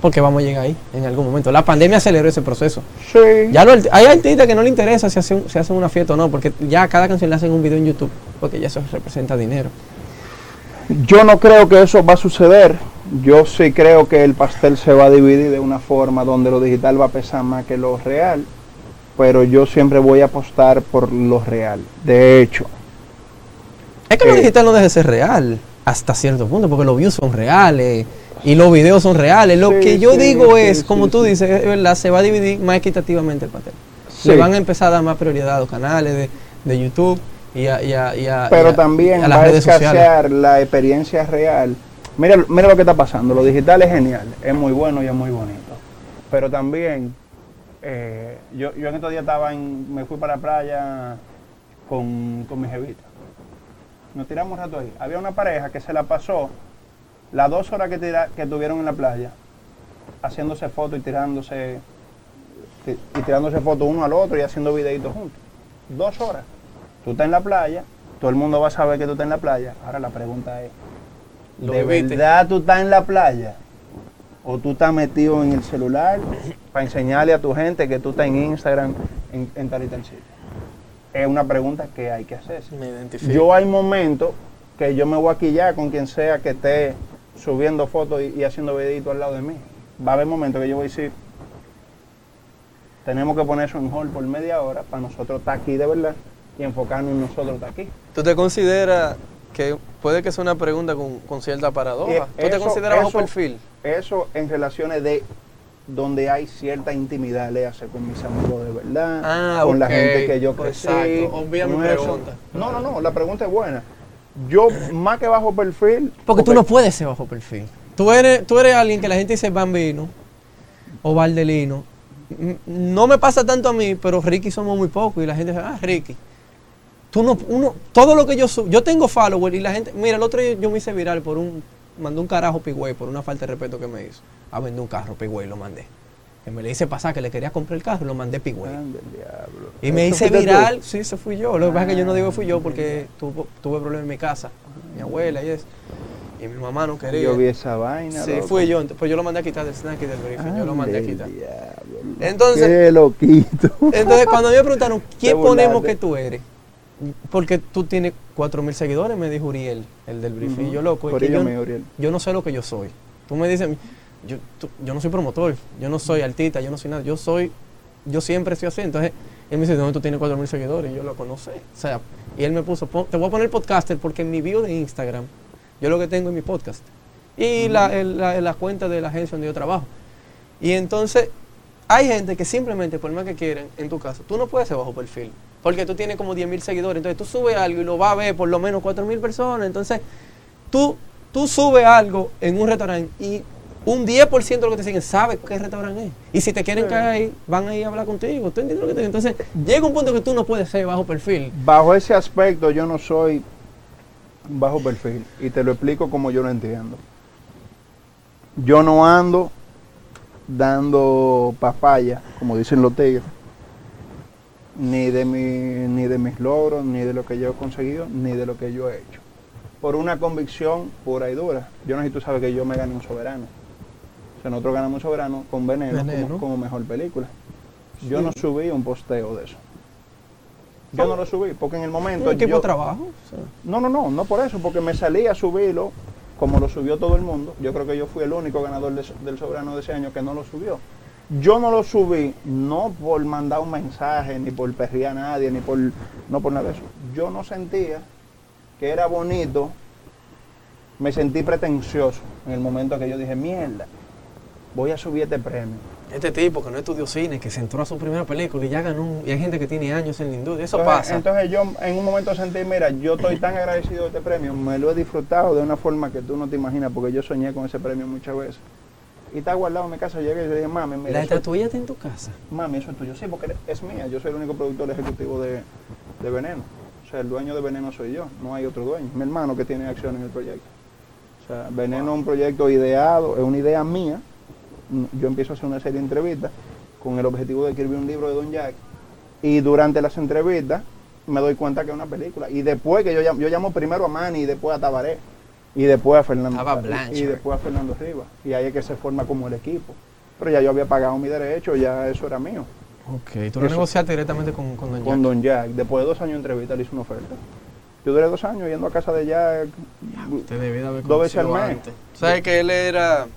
Porque vamos a llegar ahí en algún momento. La pandemia aceleró ese proceso. Sí. Ya los- hay artistas que no le interesa si hacen, si hacen una fiesta o no, porque ya cada canción le hacen un video en YouTube, porque ya eso representa dinero. Yo no creo que eso va a suceder. Yo sí creo que el pastel se va a dividir de una forma donde lo digital va a pesar más que lo real, pero yo siempre voy a apostar por lo real. De hecho, Es que lo Eh. digital no deja de ser real hasta cierto punto, porque los views son reales y los videos son reales. Lo Sí, que yo sí, digo sí, es, como tú dices, es verdad, se va a dividir más equitativamente el pastel. Le van a empezar a dar más prioridad a los canales de, de YouTube y a, y a- y a- y pero a- también a va las a redes sociales. escasear la experiencia real. Mira, mira lo que está pasando. Lo digital es genial, es muy bueno y es muy bonito. Pero también, eh, yo, yo en estos días estaba en, me fui para la playa con, con mi jevita. Nos tiramos un rato ahí. Había una pareja que se la pasó las dos horas que, tira- que tuvieron en la playa, haciéndose fotos y tirándose ti- y tirándose fotos uno al otro y haciendo videitos juntos. Dos horas. Tú estás en la playa, todo el mundo va a saber que tú estás en la playa. Ahora la pregunta es, ¿de verdad tú estás en la playa? ¿O tú estás metido en el celular para enseñarle a tu gente que tú estás en Instagram en, en tal y tal sitio? Es una pregunta que hay que hacerse. Me identifico. Yo hay momentos que yo me voy a quillar con quien sea que esté subiendo fotos y, y haciendo videitos al lado de mí. Va a haber momentos que yo voy a decir, tenemos que poner eso en hold por media hora para nosotros estar aquí de verdad y enfocarnos en nosotros estar aquí. ¿Tú te consideras que puede que sea una pregunta con, con cierta paradoja? ¿Tú te eso- consideras bajo eso- perfil? Eso en relaciones de donde hay cierta intimidad, le hace con mis amigos de verdad, Ah, con la gente que yo crecí. Exacto. Obvia mi pregunta. No, no, no, la pregunta es buena. Yo, más que bajo perfil... Porque tú no puedes ser bajo perfil. Tú eres, tú eres alguien que la gente dice bambino o valdelino. No me pasa tanto a mí, pero Ricky somos muy pocos y la gente dice, ah, Ricky. Tú no, uno, todo lo que yo subo, yo tengo follower y la gente, mira, el otro día yo me hice viral por un, mandé un carajo Pigüey por una falta de respeto que me hizo. A vender un carro Pigüey, lo mandé. Que me le hice pasar que le quería comprar el carro y lo mandé Pigüey. Diablo. Y me ¿Eso hice tú? viral, sí, se fui yo. Lo que pasa es que yo no digo que fui yo porque tuvo- tuve problemas en mi casa, mi abuela y eso. Y mi mamá no quería. Yo vi esa vaina. Sí, loco. fui yo. Pues yo lo mandé a quitar del snack y del briefing. Yo lo mandé a el quitar. diablo. Entonces- Qué loquito. Entonces, cuando me preguntaron, ¿quién ponemos que tú eres? Porque tú tienes cuatro mil seguidores, me dijo Uriel, el del briefing. Y yo, loco, es que yo, me Uriel. yo no sé lo que yo soy. Tú me dices, yo, tú- yo no soy promotor, yo no soy artista, yo no soy nada. Yo soy, yo siempre soy así. Entonces, él me dice, ¿dónde tú tienes cuatro mil seguidores? Y yo lo conocí. O sea, y él me puso, "Pon- te voy a poner podcaster porque en mi bio de Instagram, yo lo que tengo es mi podcast. Y la, el- la, la cuenta de la agencia donde yo trabajo. Y entonces, hay gente que simplemente, por más que quieran, en tu caso, tú no puedes ser bajo perfil. Porque tú tienes como 10 mil seguidores. Entonces tú subes algo y lo va a ver por lo menos 4 mil personas. Entonces, tú, tú subes algo en un restaurante y un 10% de lo que te siguen sabe qué restaurante es. Y si te quieren caer ahí, van a ir a hablar contigo. ¿Tú entiendes lo que te? Entonces, llega un punto que tú no puedes ser bajo perfil. Bajo ese aspecto yo no soy bajo perfil y te lo explico como yo lo entiendo. Yo no ando dando papaya, como dicen los tigres, ni de, mi, ni de mis logros, ni de lo que yo he conseguido, ni de lo que yo he hecho. Por una convicción pura y dura. Yo no sé si tú sabes que yo me gané un soberano. O sea, nosotros ganamos soberano con Veneno, Veneno. Como, como mejor película. Yo no subí un posteo de eso. Yo no lo subí, porque en el momento... Un equipo yo- de trabajo. no, no, no, no por eso, porque me salí a subirlo como lo subió todo el mundo. Yo creo que yo fui el único ganador de- del soberano de ese año que no lo subió. Yo no lo subí no por mandar un mensaje, ni por perrear a nadie, ni por no por nada de eso. Yo no sentía que era bonito, me sentí pretencioso en el momento que yo dije, mierda, voy a subir este premio. Este tipo que no estudió cine, que se entró a su primera película y ya ganó. un- Y hay gente que tiene años en la industria. Eso entonces, pasa. Entonces yo en un momento sentí, mira, yo estoy tan agradecido de este premio, me lo he disfrutado de una forma que tú no te imaginas, porque yo soñé con ese premio muchas veces. Y está guardado en mi casa, llegué y le dije, mami, mira, la estatuilla está en tu casa. mami, eso es tuyo. Sí, porque es mía, yo soy el único productor ejecutivo de, de Veneno. O sea, el dueño de Veneno soy yo, no hay otro dueño. Mi hermano que tiene acción en el proyecto. O sea, Veneno es un proyecto ideado, es una idea mía. Yo empiezo a hacer una serie de entrevistas con el objetivo de escribir un libro de Don Jack. Y durante las entrevistas me doy cuenta que es una película. Y después que yo llamo, yo llamo primero a Manny y después a Tabaré. Y después a Fernando. Y- después a Fernando Rivas. Y ahí es que se forma como el equipo. Pero ya yo había pagado mi derecho, ya eso era mío. Ok, tú lo Eso. negociaste directamente con, con Don Con Jack. Don Jack. Después de dos años de entrevista le hice una oferta. Yo duré dos años yendo a casa de Jack. De haber Dos veces al mes. ¿Sabes que él era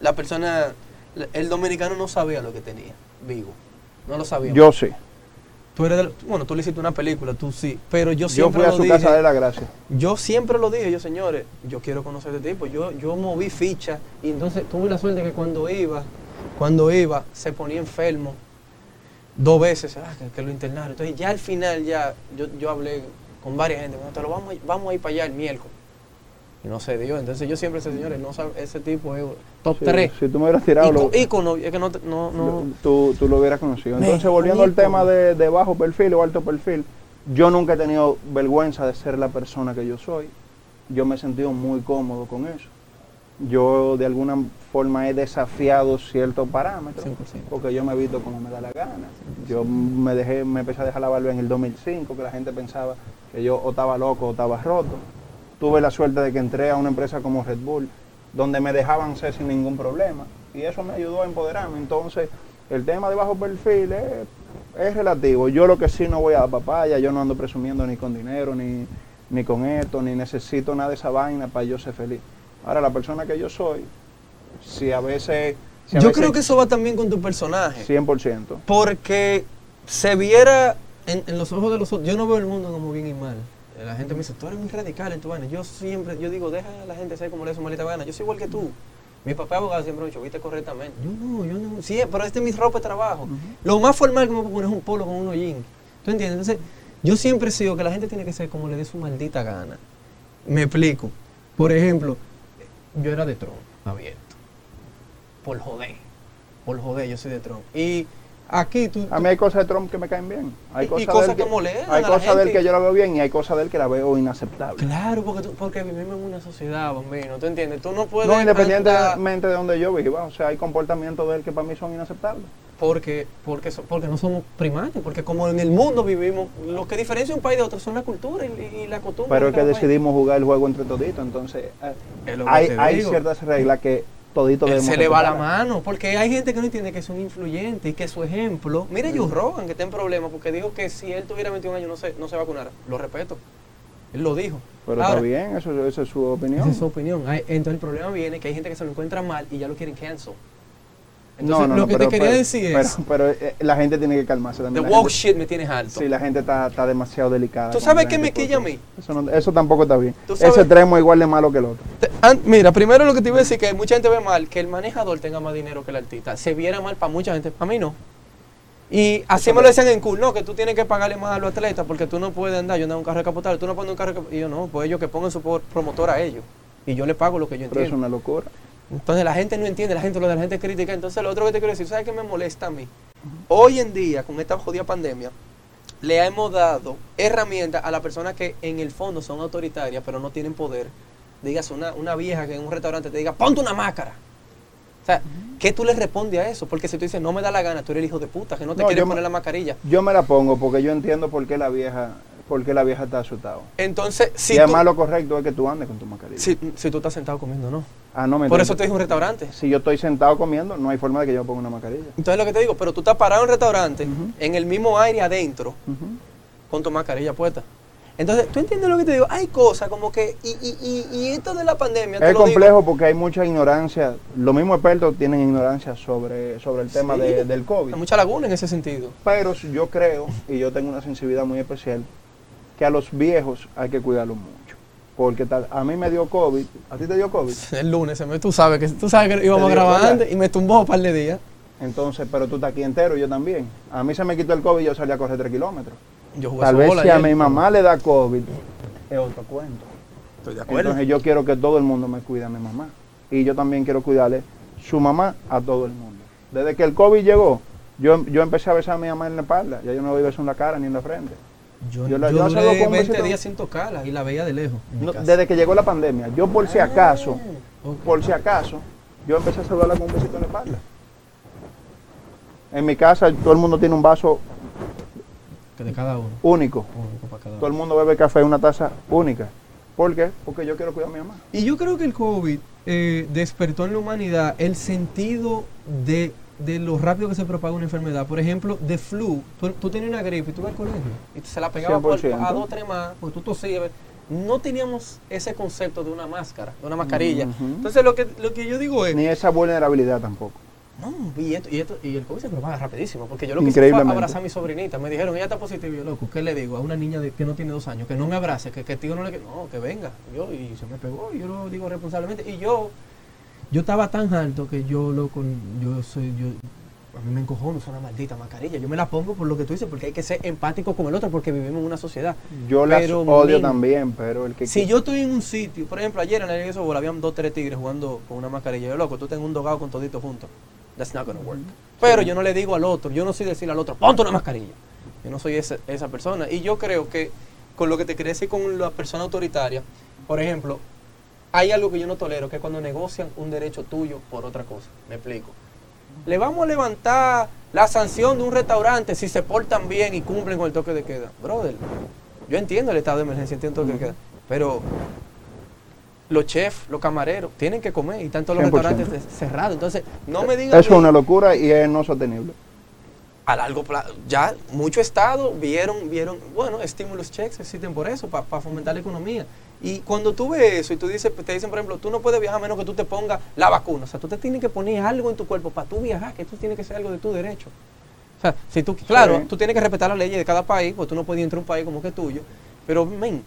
la persona, el dominicano no sabía lo que tenía, Vigo. No lo sabía. Yo sí. Tú eres del- bueno, tú le hiciste una película, tú sí, pero yo Yo siempre fui a lo su dije. casa de la gracia. Yo siempre lo dije, yo señores, yo quiero conocer a este tipo. Yo, yo moví ficha y entonces tuve la suerte que cuando iba, cuando iba, se ponía enfermo dos veces, ah, que, que lo internaron. Entonces ya al final ya yo, yo hablé con varias gente, bueno, te lo vamos, vamos a ir para allá el miércoles. Y no se dio. Entonces yo siempre sé, señores, no sabe, ese tipo es top Sí, 3. Si tú me hubieras tirado, lo- Ícono, es que no, te- no, no. tú, tú lo hubieras conocido. Me- Entonces, volviendo al tema de, de bajo perfil o alto perfil, yo nunca he tenido vergüenza de ser la persona que yo soy. Yo me he sentido muy cómodo con eso. Yo de alguna forma he desafiado ciertos parámetros 100%. porque yo me he visto como me da la gana. Yo me dejé, me empecé a dejar la barba en el 2005, que la gente pensaba que yo o estaba loco o estaba roto. Tuve la suerte de que entré a una empresa como Red Bull, donde me dejaban ser sin ningún problema. Y eso me ayudó a empoderarme. Entonces, el tema de bajo perfil es, es relativo. Yo lo que sí no voy a dar papaya, yo no ando presumiendo ni con dinero, ni, ni con esto, ni necesito nada de esa vaina para yo ser feliz. Ahora, la persona que yo soy, si a veces... si a Yo veces- creo que eso va también con tu personaje. 100%. Porque se viera en, en los ojos de los otros. Yo no veo el mundo como bien y mal. La gente me dice, tú eres muy radical en tu vaina. Yo siempre, yo digo, deja a la gente ser como le da su maldita gana. Yo soy igual que tú. Mi papá abogado siempre me ha dicho, viste correctamente. Yo no, yo no. Sí, pero este es mi ropa de trabajo. Lo más formal que me puedo poner es un polo con unos jeans. ¿Tú entiendes? Entonces, yo siempre he sido que la gente tiene que ser como le dé su maldita gana. Me explico. Por ejemplo, yo era de Trump, abierto. Por joder. Por joder, yo soy de Trump. Y aquí tú... A mí hay cosas de Trump que me caen bien. Hay Y- y cosas, de cosas él que molestan Hay a la cosas de él que yo la veo bien y hay cosas de él que la veo inaceptable. Claro, porque, tú- porque vivimos en una sociedad, bambino, ¿tú entiendes? Tú no puedes... No, independientemente de donde yo viva, o sea, hay comportamientos de él que para mí son inaceptables. Porque, porque, so- porque no somos primates, porque como en el mundo vivimos, lo que diferencia un país de otro son la cultura y, y la costumbre. Pero es que decidimos jugar el juego entre toditos, entonces eh, que hay, hay ciertas reglas que toditos Él se le va la mano, porque hay gente que no entiende que son influyentes y que su ejemplo. Mire, Joe Rogan, que está en problemas, porque dijo que si él tuviera 21 años no se, no se vacunara. Lo respeto. Él lo dijo. Pero Ahora, está bien, eso, esa es su opinión. Esa es su opinión. Hay- entonces el problema viene que hay gente que se lo encuentra mal y ya lo quieren cancel. Entonces, no, no, lo no, que pero- te quería pero- decir es, Pero, pero, eh, la gente tiene que calmarse the también. la woke gente- shit me tienes alto. Sí, la gente está, está demasiado delicada. ¿Tú sabes qué me quilla a mí? Eso, no- eso tampoco está bien. Ese extremo es igual de malo que el otro. Te- an- mira, primero lo que te iba a decir que mucha gente ve mal que el manejador tenga más dinero que el artista. Se viera mal para mucha gente, para mí no. Y así me lo decían en cool, no, que tú tienes que pagarle más a los atletas porque tú no puedes andar, yo ando en un carro descapotable, tú no pones un carro. Y yo no, pues ellos que pongan su por- promotor a ellos. Y yo le pago lo que yo Pero es entiendo. una locura. Entonces la gente no entiende, la gente lo de la gente critica. Entonces lo otro que te quiero decir, ¿sabes qué me molesta a mí? Hoy en día, con esta jodida pandemia, le hemos dado herramientas a las personas que en el fondo son autoritarias, pero no tienen poder. Digas una, una vieja que en un restaurante te diga, ponte una máscara. O sea, ¿qué tú le respondes a eso? Porque si tú dices, no me da la gana, tú eres el hijo de puta, que no te No, quieres me- poner la mascarilla. Yo me la pongo porque yo entiendo por qué la vieja, por qué la vieja está asustada. Entonces, si y tú, además lo correcto es que tú andes con tu mascarilla. si, si tú estás sentado comiendo, no. Ah, no me Por eso te dije un restaurante. Si yo estoy sentado comiendo, no hay forma de que yo ponga una mascarilla. Entonces lo que te digo, pero tú estás parado en un restaurante, en el mismo aire adentro, con tu mascarilla puesta. Entonces, ¿tú entiendes lo que te digo? Hay cosas como que, y, y, y, y esto de la pandemia, te Es digo, complejo porque hay mucha ignorancia. Los mismos expertos tienen ignorancia sobre, sobre el tema Sí. de- del COVID. hay mucha laguna en ese sentido. Pero yo creo, y yo tengo una sensibilidad muy especial, que a los viejos hay que cuidarlos mucho. Porque tal, a mí me dio COVID. ¿A ti te dio COVID? El lunes, tú sabes que tú sabes que íbamos a grabar antes y me tumbó un par de días. Entonces, pero tú estás aquí entero, yo también. A mí se me quitó el COVID y yo salí a correr 3 kilómetros. Yo jugué Tal vez sola si a mi mamá le da COVID, es otro cuento. Estoy de acuerdo. Entonces yo quiero que todo el mundo me cuide a mi mamá. Y yo también quiero cuidarle su mamá a todo el mundo. Desde que el COVID llegó, yo, yo empecé a besar a mi mamá en la espalda. Ya yo no le doy beso en la cara ni en la frente. Yo yo la- yo yo duré salgo con un 20 besito. días sin tocarla y la veía de lejos. No, desde que llegó la pandemia. Yo por si acaso, por si acaso, yo empecé a saludarla con un besito en la espalda. En mi casa todo el mundo tiene un vaso Que de cada uno. único. único para cada Todo el mundo bebe café en una taza única. ¿Por qué? Porque yo quiero cuidar a mi mamá. Y yo creo que el COVID eh, despertó en la humanidad el sentido de, de lo rápido que se propaga una enfermedad. Por ejemplo, de flu. Tú, tú tenías una gripe y tú vas al colegio y se la pegaba por- 100%. a dos o tres más, porque tú tosías. No teníamos ese concepto de una máscara, de una mascarilla. Entonces, lo que, lo que yo digo es. Ni esa vulnerabilidad tampoco. No, y, esto, y, esto, y el COVID se propaga rapidísimo, porque yo lo que hice fue abrazar a mi sobrinita. Me dijeron, ella está positiva. Y yo, loco, ¿qué le digo a una niña de, que no tiene dos años? Que no me abrace, que, que tío no le... No, que venga. Yo, y se me pegó, y yo lo digo responsablemente. Y yo, yo estaba tan alto que yo, loco, yo soy... Yo, a mí me encojono usar una maldita mascarilla. Yo me la pongo por lo que tú dices, porque hay que ser empático con el otro, porque vivimos en una sociedad. Yo las Pero, odio también, pero el que Si yo estoy en un sitio, por ejemplo, ayer en la Liga de habían dos tres tigres jugando con una mascarilla. Yo, loco, tú tengo un dogado con todito juntos. That's not gonna work. Pero yo no le digo al otro, yo no soy decirle al otro, ponte una mascarilla. Yo no soy esa, esa persona. Y yo creo que con lo que te quería decir con la persona autoritaria, por ejemplo, hay algo que yo no tolero, que es cuando negocian un derecho tuyo por otra cosa. Me explico. Le vamos a levantar la sanción de un restaurante si se portan bien y cumplen con el toque de queda. Brother, yo entiendo el estado de emergencia, entiendo el toque de queda, pero los chefs, los camareros, tienen que comer y están todos los 100%. restaurantes cerrados. Entonces, no me digan Eso es una locura y es no sostenible. a largo plazo. Ya muchos estados vieron, vieron, bueno, estímulos checks existen por eso, para fomentar la economía. Y cuando tú ves eso y tú dices, te dicen, por ejemplo, tú no puedes viajar a menos que tú te pongas la vacuna. O sea, tú te tienes que poner algo en tu cuerpo para tú viajar, que esto tiene que ser algo de tu derecho. O sea, si tú, claro, Sí. tú tienes que respetar las leyes de cada país, pues tú no puedes entrar a un país como que es tuyo. Pero, men,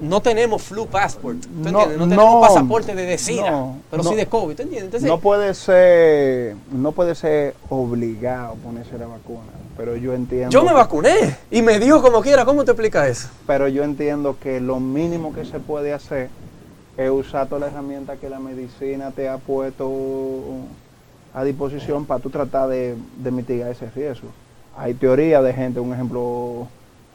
no tenemos flu passport, ¿tú No, entiendes? No, no, tenemos pasaporte de decida, no, pero sí de COVID, ¿tú entiendes? Entonces, No puede ser, no puede ser obligado a ponerse la vacuna, pero yo entiendo. yo me vacuné y me dijo como quiera, ¿cómo te explica eso? Pero yo entiendo que lo mínimo que se puede hacer es usar todas las herramientas que la medicina te ha puesto a disposición para tú tratar de, de mitigar ese riesgo. Hay teoría de gente, un ejemplo,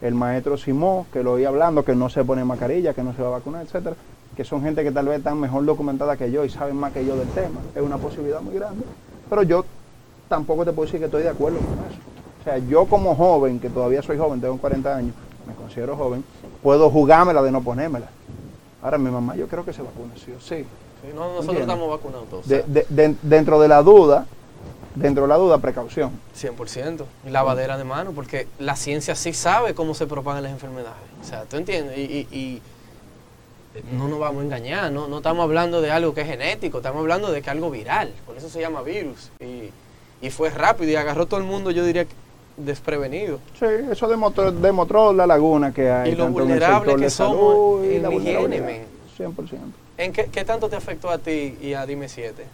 el maestro Simón, que lo oí hablando, que no se pone mascarilla, que no se va a vacunar, etcétera, que son gente que tal vez están mejor documentada que yo y saben más que yo del tema. Es una posibilidad muy grande. Pero yo tampoco te puedo decir que estoy de acuerdo con eso. O sea, yo como joven, que todavía soy joven, tengo 40 años, me considero joven, puedo jugármela de no ponérmela. Ahora mi mamá yo creo que se vacune, sí o sí. Sí, no, nosotros estamos vacunados todos. De- de- de- dentro de la duda, dentro de la duda, precaución. 100%. Y lavadera de mano, porque la ciencia sí sabe cómo se propagan las enfermedades. O sea, ¿tú entiendes? Y, y- y no nos vamos a engañar, no, no estamos hablando de algo que es genético, estamos hablando de que algo viral, por eso se llama virus. Y, y fue rápido y agarró todo el mundo, yo diría, que desprevenido. Sí, eso demostró, demostró la laguna que hay. Y lo tanto en el vulnerable que somos en la higiene, vulnerabilidad. men. 100%. ¿En qué, qué tanto te afectó a ti y a Dime 7?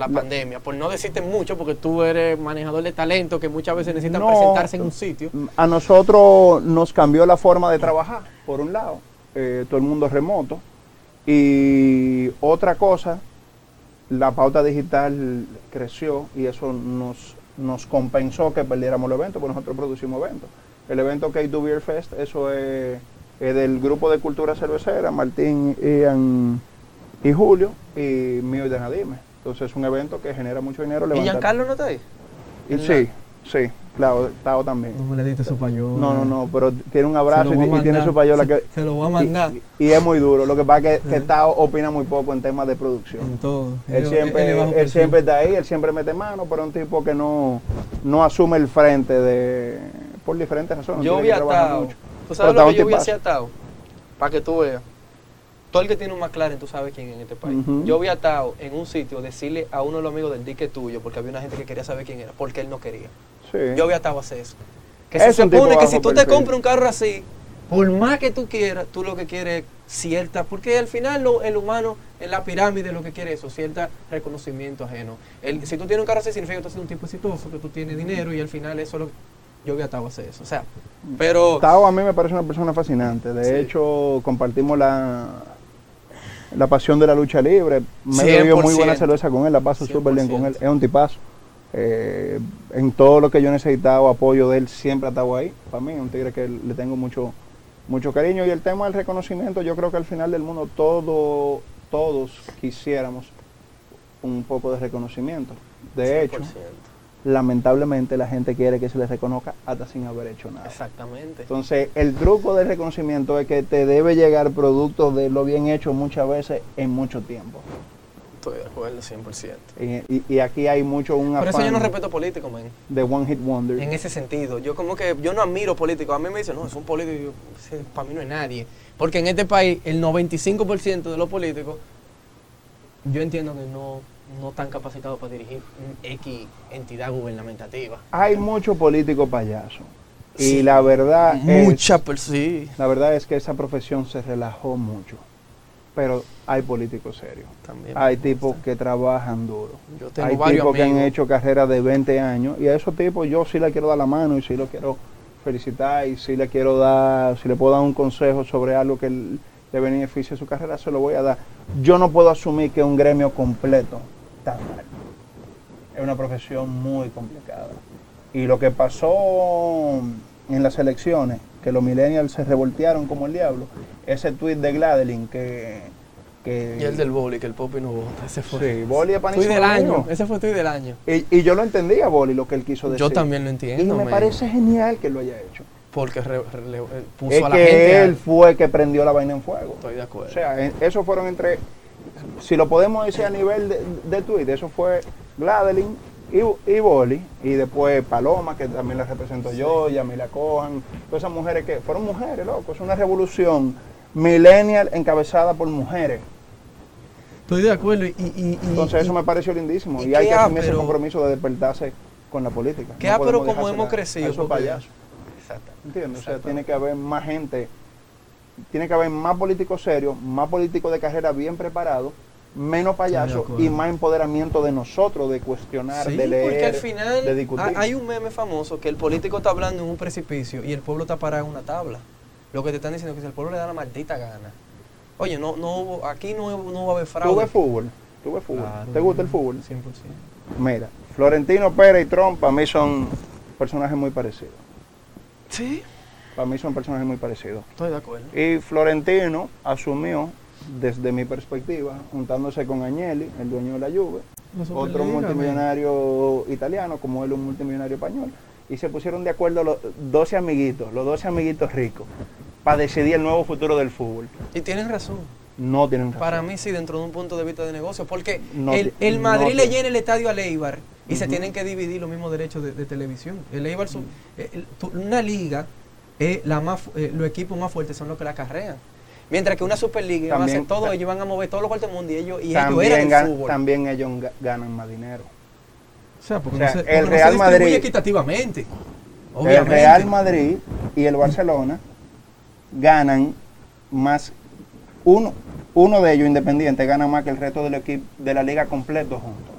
La pandemia, por no decirte mucho, porque tú eres manejador de talento que muchas veces necesitan No, presentarse en un sitio. A nosotros nos cambió la forma de trabajar, por un lado. Eh, todo el mundo es remoto. Y otra cosa, la pauta digital creció y eso nos, nos compensó que perdiéramos el evento, porque nosotros producimos eventos. El evento K2 Beer Fest, eso es, es del grupo de cultura cervecera, Martín, Ian y Julio, y mío y de Nadime. Entonces es un evento que genera mucho dinero. ¿Y Giancarlo no está ahí? y sí, sí, claro, Tao también. No me le diste su payola. No, no, no, pero tiene un abrazo y, tiene su payola Se- que... se lo voy a mandar. Y, y es muy duro. Lo que pasa es que, que Tao opina muy poco en temas de producción. En todo. Él Él- siempre, él siempre está ahí, él siempre mete mano, pero es un tipo que no, no asume el frente de por diferentes razones. Yo vi a Tao. mucho. ¿Tú sabes Pero Tao lo que yo vi hacia Tao? Para que tú veas. Todo el que tiene un McLaren, tú sabes quién es en este país. Yo vi a Tao en un sitio decirle a uno de los amigos del dique tuyo, porque había una gente que quería saber quién era, porque él no quería. Sí. Yo vi a Tao hacer eso. Que Es se supone que si tú te compras un carro así, por más que tú quieras, tú lo que quieres es cierta, porque al final lo- el humano en la pirámide lo que quiere es eso, cierta reconocimiento ajeno. El- si tú tienes un carro así, significa que tú eres un tipo exitoso, que tú tienes dinero y al final eso es lo yo vi a hacer eso. O sea, pero Tao a mí me parece una persona fascinante. De Sí. hecho, compartimos la, la pasión de la lucha libre. Me he bebido muy buena 100%. cerveza con él, la paso súper bien con él. 100%. Es un tipazo. Eh, en todo lo que yo he necesitado, apoyo de él, siempre ha estado ahí. Para mí, un tigre que le tengo mucho, mucho cariño. Y el tema del reconocimiento, yo creo que al final del mundo todo, todos quisiéramos un poco de reconocimiento. De hecho, 100%. Lamentablemente la gente quiere que se les reconozca hasta sin haber hecho nada. Exactamente. Entonces, el truco del reconocimiento es que te debe llegar producto de lo bien hecho muchas veces en mucho tiempo. Estoy de acuerdo 100%. Y, y- y aquí hay mucho un Por eso yo no respeto políticos, man. de one hit wonder. En ese sentido. Yo como que, yo no admiro políticos. A mí me dicen, no, es un político. y yo, "Ese para mí no es nadie. Porque en este país, el 95% de los políticos, yo entiendo que no, no están capacitados para dirigir X entidad gubernamentativa. Hay mucho político payaso. Y la verdad Mucha es. Sí. la verdad es que esa profesión se relajó mucho. Pero hay políticos serios. También. Hay tipos que trabajan duro. Yo tengo Hay tipos que han hecho carreras de 20 años y a esos tipos yo sí le quiero dar la mano y sí lo quiero felicitar y sí le quiero dar, si le puedo dar un consejo sobre algo que le beneficie su carrera, se lo voy a dar. Yo no puedo asumir que un gremio completo está mal. Es una profesión muy complicada. Y lo que pasó en las elecciones, que los millennials se revoltearon como el diablo, ese tweet de Gladeline que... que Y el del boli, que el Popi no vota. Ese fue. Sí, Boli es Tweet del año. mío. Ese fue tweet del año. Y, y yo lo entendía, Boli, lo que él quiso decir. Yo también lo Y entiendo. me man. parece genial que lo haya hecho. Porque re- re- le- eh, puso Es a la gente. que a- él fue que prendió la vaina en fuego. Estoy de acuerdo. O sea, en- esos fueron entre, si lo podemos decir a nivel de, de tweet, eso fue Gladeline y, y Boli, y después Paloma, que también la represento yo, Yamila Cohan, todas esas mujeres que fueron mujeres, loco, es una revolución millennial encabezada por mujeres. Estoy de acuerdo. Y, y- y- Entonces y- eso me pareció lindísimo y hay que asumir ese compromiso de despertarse con la política. Qué No podemos como hemos crecido, esos porque- payasos. Exacto. ¿Entiendes? O sea, tiene que haber más gente, tiene que haber más políticos serios, más políticos de carrera bien preparados, menos payasos y más empoderamiento de nosotros, de cuestionar, Sí, de leer, porque al final de discutir. ha- hay un meme famoso que el político está hablando en un precipicio y el pueblo está parado en una tabla. Lo que te están diciendo es que si el pueblo le da la maldita gana. Oye, no, no hubo, aquí no, hubo- no va a haber ¿Tú fraude. ves fútbol? ¿Tú ves fútbol? Claro. ¿Te gusta el fútbol? 100%. Mira, Florentino Pérez y Trump para mí son personajes muy parecidos. Sí, Para mí son personajes muy parecidos. estoy de acuerdo. Y Florentino asumió, desde mi perspectiva, juntándose con Agnelli, el dueño de la Juve, otro man. multimillonario italiano, como él un multimillonario español, y se pusieron de acuerdo los 12 amiguitos, los 12 amiguitos ricos, para decidir el nuevo futuro del fútbol. Y tienen razón. No tienen razón. Para mí sí, dentro de un punto de vista de negocio, porque No el, Madrid no le llena el estadio a Leibar y se tienen que dividir los mismos derechos de, de televisión. El Eibar, son- eh, una liga, eh, la más, eh, los equipos más fuertes son los que la carrean. Mientras que una Superliga va a También- todo, ellos van a mover todos los cuartos del mundo y ellos, y ellos eran también, el fútbol. también ellos ga- ganan más dinero. O sea, porque O sea, no se, el no se Real distribuye Madrid- equitativamente. El Obviamente. Real Madrid y el Barcelona ganan más, uno, uno de ellos independiente gana más que el resto del equipo de la liga completo juntos.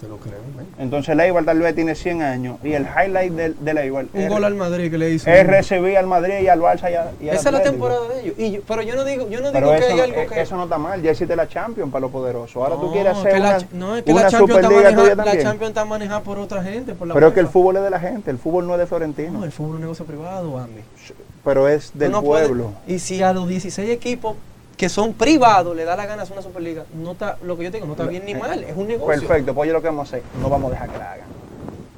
Te lo creo. Entonces Leibar tal vez tiene 100 años y el highlight de, de Leibar Un es, gol al Madrid que le hizo. es recibir al Madrid y al Barça y, a- y Esa es la temporada de ellos. Y yo- pero yo no digo, yo no digo que eso, hay algo que. eso no está mal, ya hiciste la Champions para los poderosos. Ahora tú No, quieres hacer que la una, ch- no, es que una la Champions, está Superliga manejada, la. Champions está manejada por otra gente. Por la Pero es que el fútbol es de la gente, el fútbol no es de Florentino, No, el fútbol es un negocio privado, Andy. pero es Tú del pueblo. y si a los 16 equipos que son privados le da la gana hacer una Superliga, no está, lo que yo te digo, no está bien ni mal, es un negocio. Perfecto, pues oye lo que vamos a hacer, no vamos a dejar que la hagan.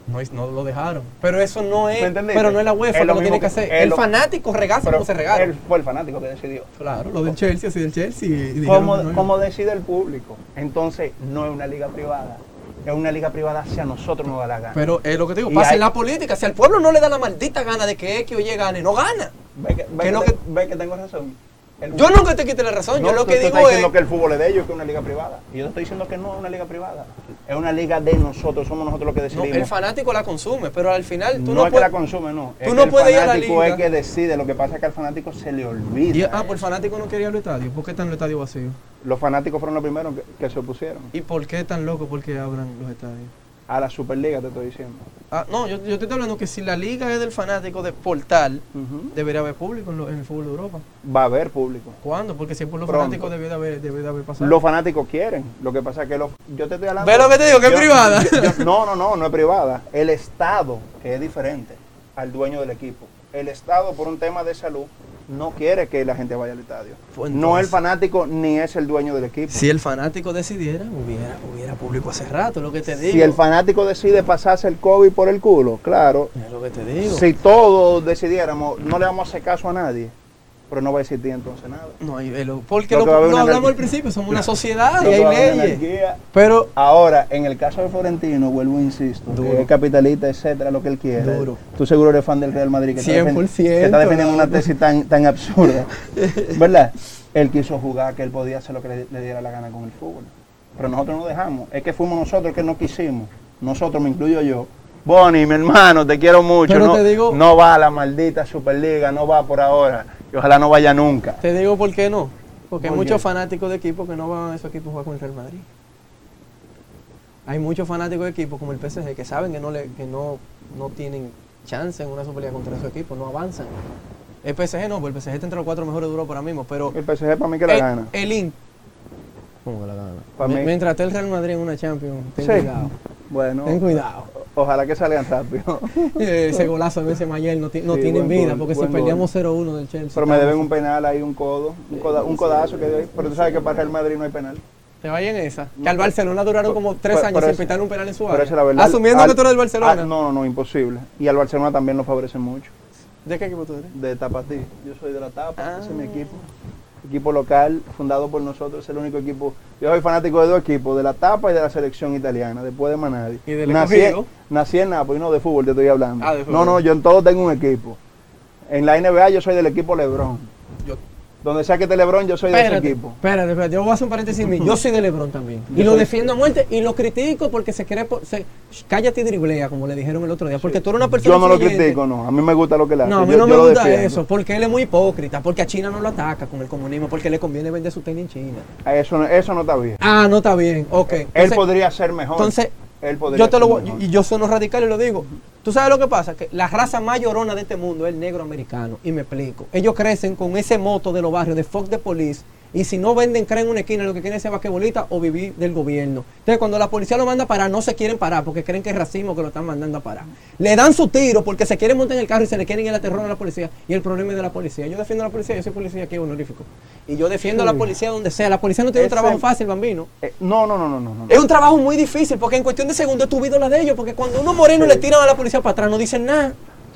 No, no lo dejaron. Pero eso no es. Pero no es la UEFA Es que lo lo tiene que que- hacer. El lo- fanático regaza como se regala. fue el fanático que decidió. Claro, lo del Chelsea, así del Chelsea. y dijeron, Como, no, como decide el público. Entonces, no es una liga privada. Es una liga privada si a nosotros nos da la gana. Pero es lo que te digo, Y pasa hay- en la política. Si al pueblo no le da la maldita gana de que X o Y gane, no gana. ve que, ve que que te- que- ve que tengo razón. El- Yo nunca te quité la razón. No, yo lo que digo estás es. que el fútbol es de ellos, que es una liga privada. Y yo te estoy diciendo que no es una liga privada. Es una liga de nosotros, somos nosotros los que no, decidimos. el fanático la consume, pero al final tú no, no, es que la consume, no. Tú no el puedes ir a la fanático es que decide. Lo que pasa es que al fanático se le olvida. Y- ah, pues el fanático no quería al estadio. ¿Por qué están los estadios vacíos? Los fanáticos fueron los primeros que, que se opusieron. ¿Y por qué tan loco porque abran los estadios? A la Superliga te estoy diciendo. Ah, no, yo, yo te estoy hablando que si la liga es del fanático de portal, debería haber público en, lo- en el fútbol de Europa. Va a haber público. ¿Cuándo? Porque si es por los Pronto. fanáticos debe de haber, debe de haber pasado. Los fanáticos quieren. Lo que pasa es que los, yo te estoy hablando. ¿Ves lo que te digo? Que es privada. yo- yo- no, no, no, no es privada. El Estado, que es diferente al dueño del equipo. El Estado, por un tema de salud, no quiere que la gente vaya al estadio. Pues no es el entonces- fanático ni es el dueño del equipo. Si el fanático decidiera, hubiera, hubiera público hace rato, es lo que te digo. Si el fanático decide pasarse el COVID por el culo, claro. Es lo que te digo. Si todos decidiéramos, no le vamos a hacer caso a nadie, pero no va a existir entonces nada. No hay velo. Porque Lo lo, lo hablamos al principio, somos una sociedad Lo y hay leyes. Pero Ahora, en el caso de Florentino, vuelvo e insisto, que es capitalista, etcétera, lo que él quiere. Duro. Tú seguro eres fan del Real Madrid, que está 100%, defen- que está defendiendo una tesis tan, tan absurda. ¿Verdad? Él quiso jugar, que él podía hacer lo que le, le diera la gana con el fútbol. Pero nosotros no dejamos. Es que fuimos nosotros que no quisimos. Nosotros, me incluyo yo. Bonnie, mi hermano, te quiero mucho. Pero no, te digo- no va a la maldita Superliga, no va por ahora. Ojalá no vaya nunca. te digo por qué no. Porque hay muchos fanáticos de equipos que no van a esos equipos a jugar con el Real Madrid. Hay muchos fanáticos de equipos como el PSG que saben que no le, que no, no tienen chance en una Superliga contra esos equipos, no avanzan. El PSG no, porque el PSG está entre los cuatro mejores de Europa ahora mismo, pero El PSG para mí que la el, gana. el Mientras esté el Real Madrid en una Champions, ten Sí. cuidado. Bueno, Ten cuidado. ojalá que salgan rápido. Ese golazo de Benzema ayer no, no Sí, tienen vida gol, porque si perdíamos 0-1 del Chelsea. Pero me deben un penal ahí, un codo, un, coda- un codazo que dio ahí. Pero tú sabes que para Real Madrid no hay penal. Te vayan esa. Que al Barcelona duraron como tres pero- años pero sin pitar un penal en su Pero área. es la verdad. Asumiendo Al- que tú eres del Barcelona. al- no, no, no, imposible. Y al Barcelona también lo favorece mucho. ¿De qué equipo tú eres? De Tapatí. Yo soy de la Tapa, Ah. ese es mi equipo. Equipo local, fundado por nosotros, es el único equipo. Yo soy fanático de dos equipos, de la Tapa y de la selección italiana, después de Manadi. ¿Y del nací, nací en Nápoles, no de fútbol te estoy hablando. Ah, de no, fútbol. no, yo en todo tengo un equipo. En la NBA yo soy del equipo Lebron. Yo- Donde sea que esté Lebron, yo soy de ese Espérate, equipo. espérate, espérate, yo voy a hacer un paréntesis en mí. Yo soy de Lebron también. Y lo soy- defiendo a muerte y lo critico porque se quiere. Se, cállate y driblea, como le dijeron el otro día. Porque tú eres una persona. Yo no lo critico, no. A mí me gusta lo que él hace. No, a mí yo, no me gusta defiendo. eso, porque él es muy hipócrita, porque a China no lo ataca con el comunismo, porque le conviene vender su tenis en China. Eso, no- eso no está bien. Ah, no está bien, ok. él podría ser mejor. Entonces, él yo te lo y yo soy no radical y lo digo. Tú sabes lo que pasa, que la raza mayorona de este mundo es el negro americano, y me explico. Ellos crecen con ese moto de los barrios de fuck the police, y si no venden, creen en una esquina, lo que quieren es ser basquetbolista o vivir del gobierno. Entonces, cuando la policía lo manda a parar, no se quieren parar porque creen que es racismo que lo están mandando a parar. Le dan su tiro porque se quieren montar en el carro y se le quieren ir a terror a la policía. Y el problema es de la policía. Yo defiendo a la policía, yo soy policía aquí honorífico. Y yo defiendo a la policía donde sea. La policía no tiene un trabajo fácil, bambino. Eh, no, no, no, no, no. Es un trabajo muy difícil porque en cuestión de segundos tu vida la de ellos. Porque cuando uno moreno le tiran a la policía para atrás, no dicen nada.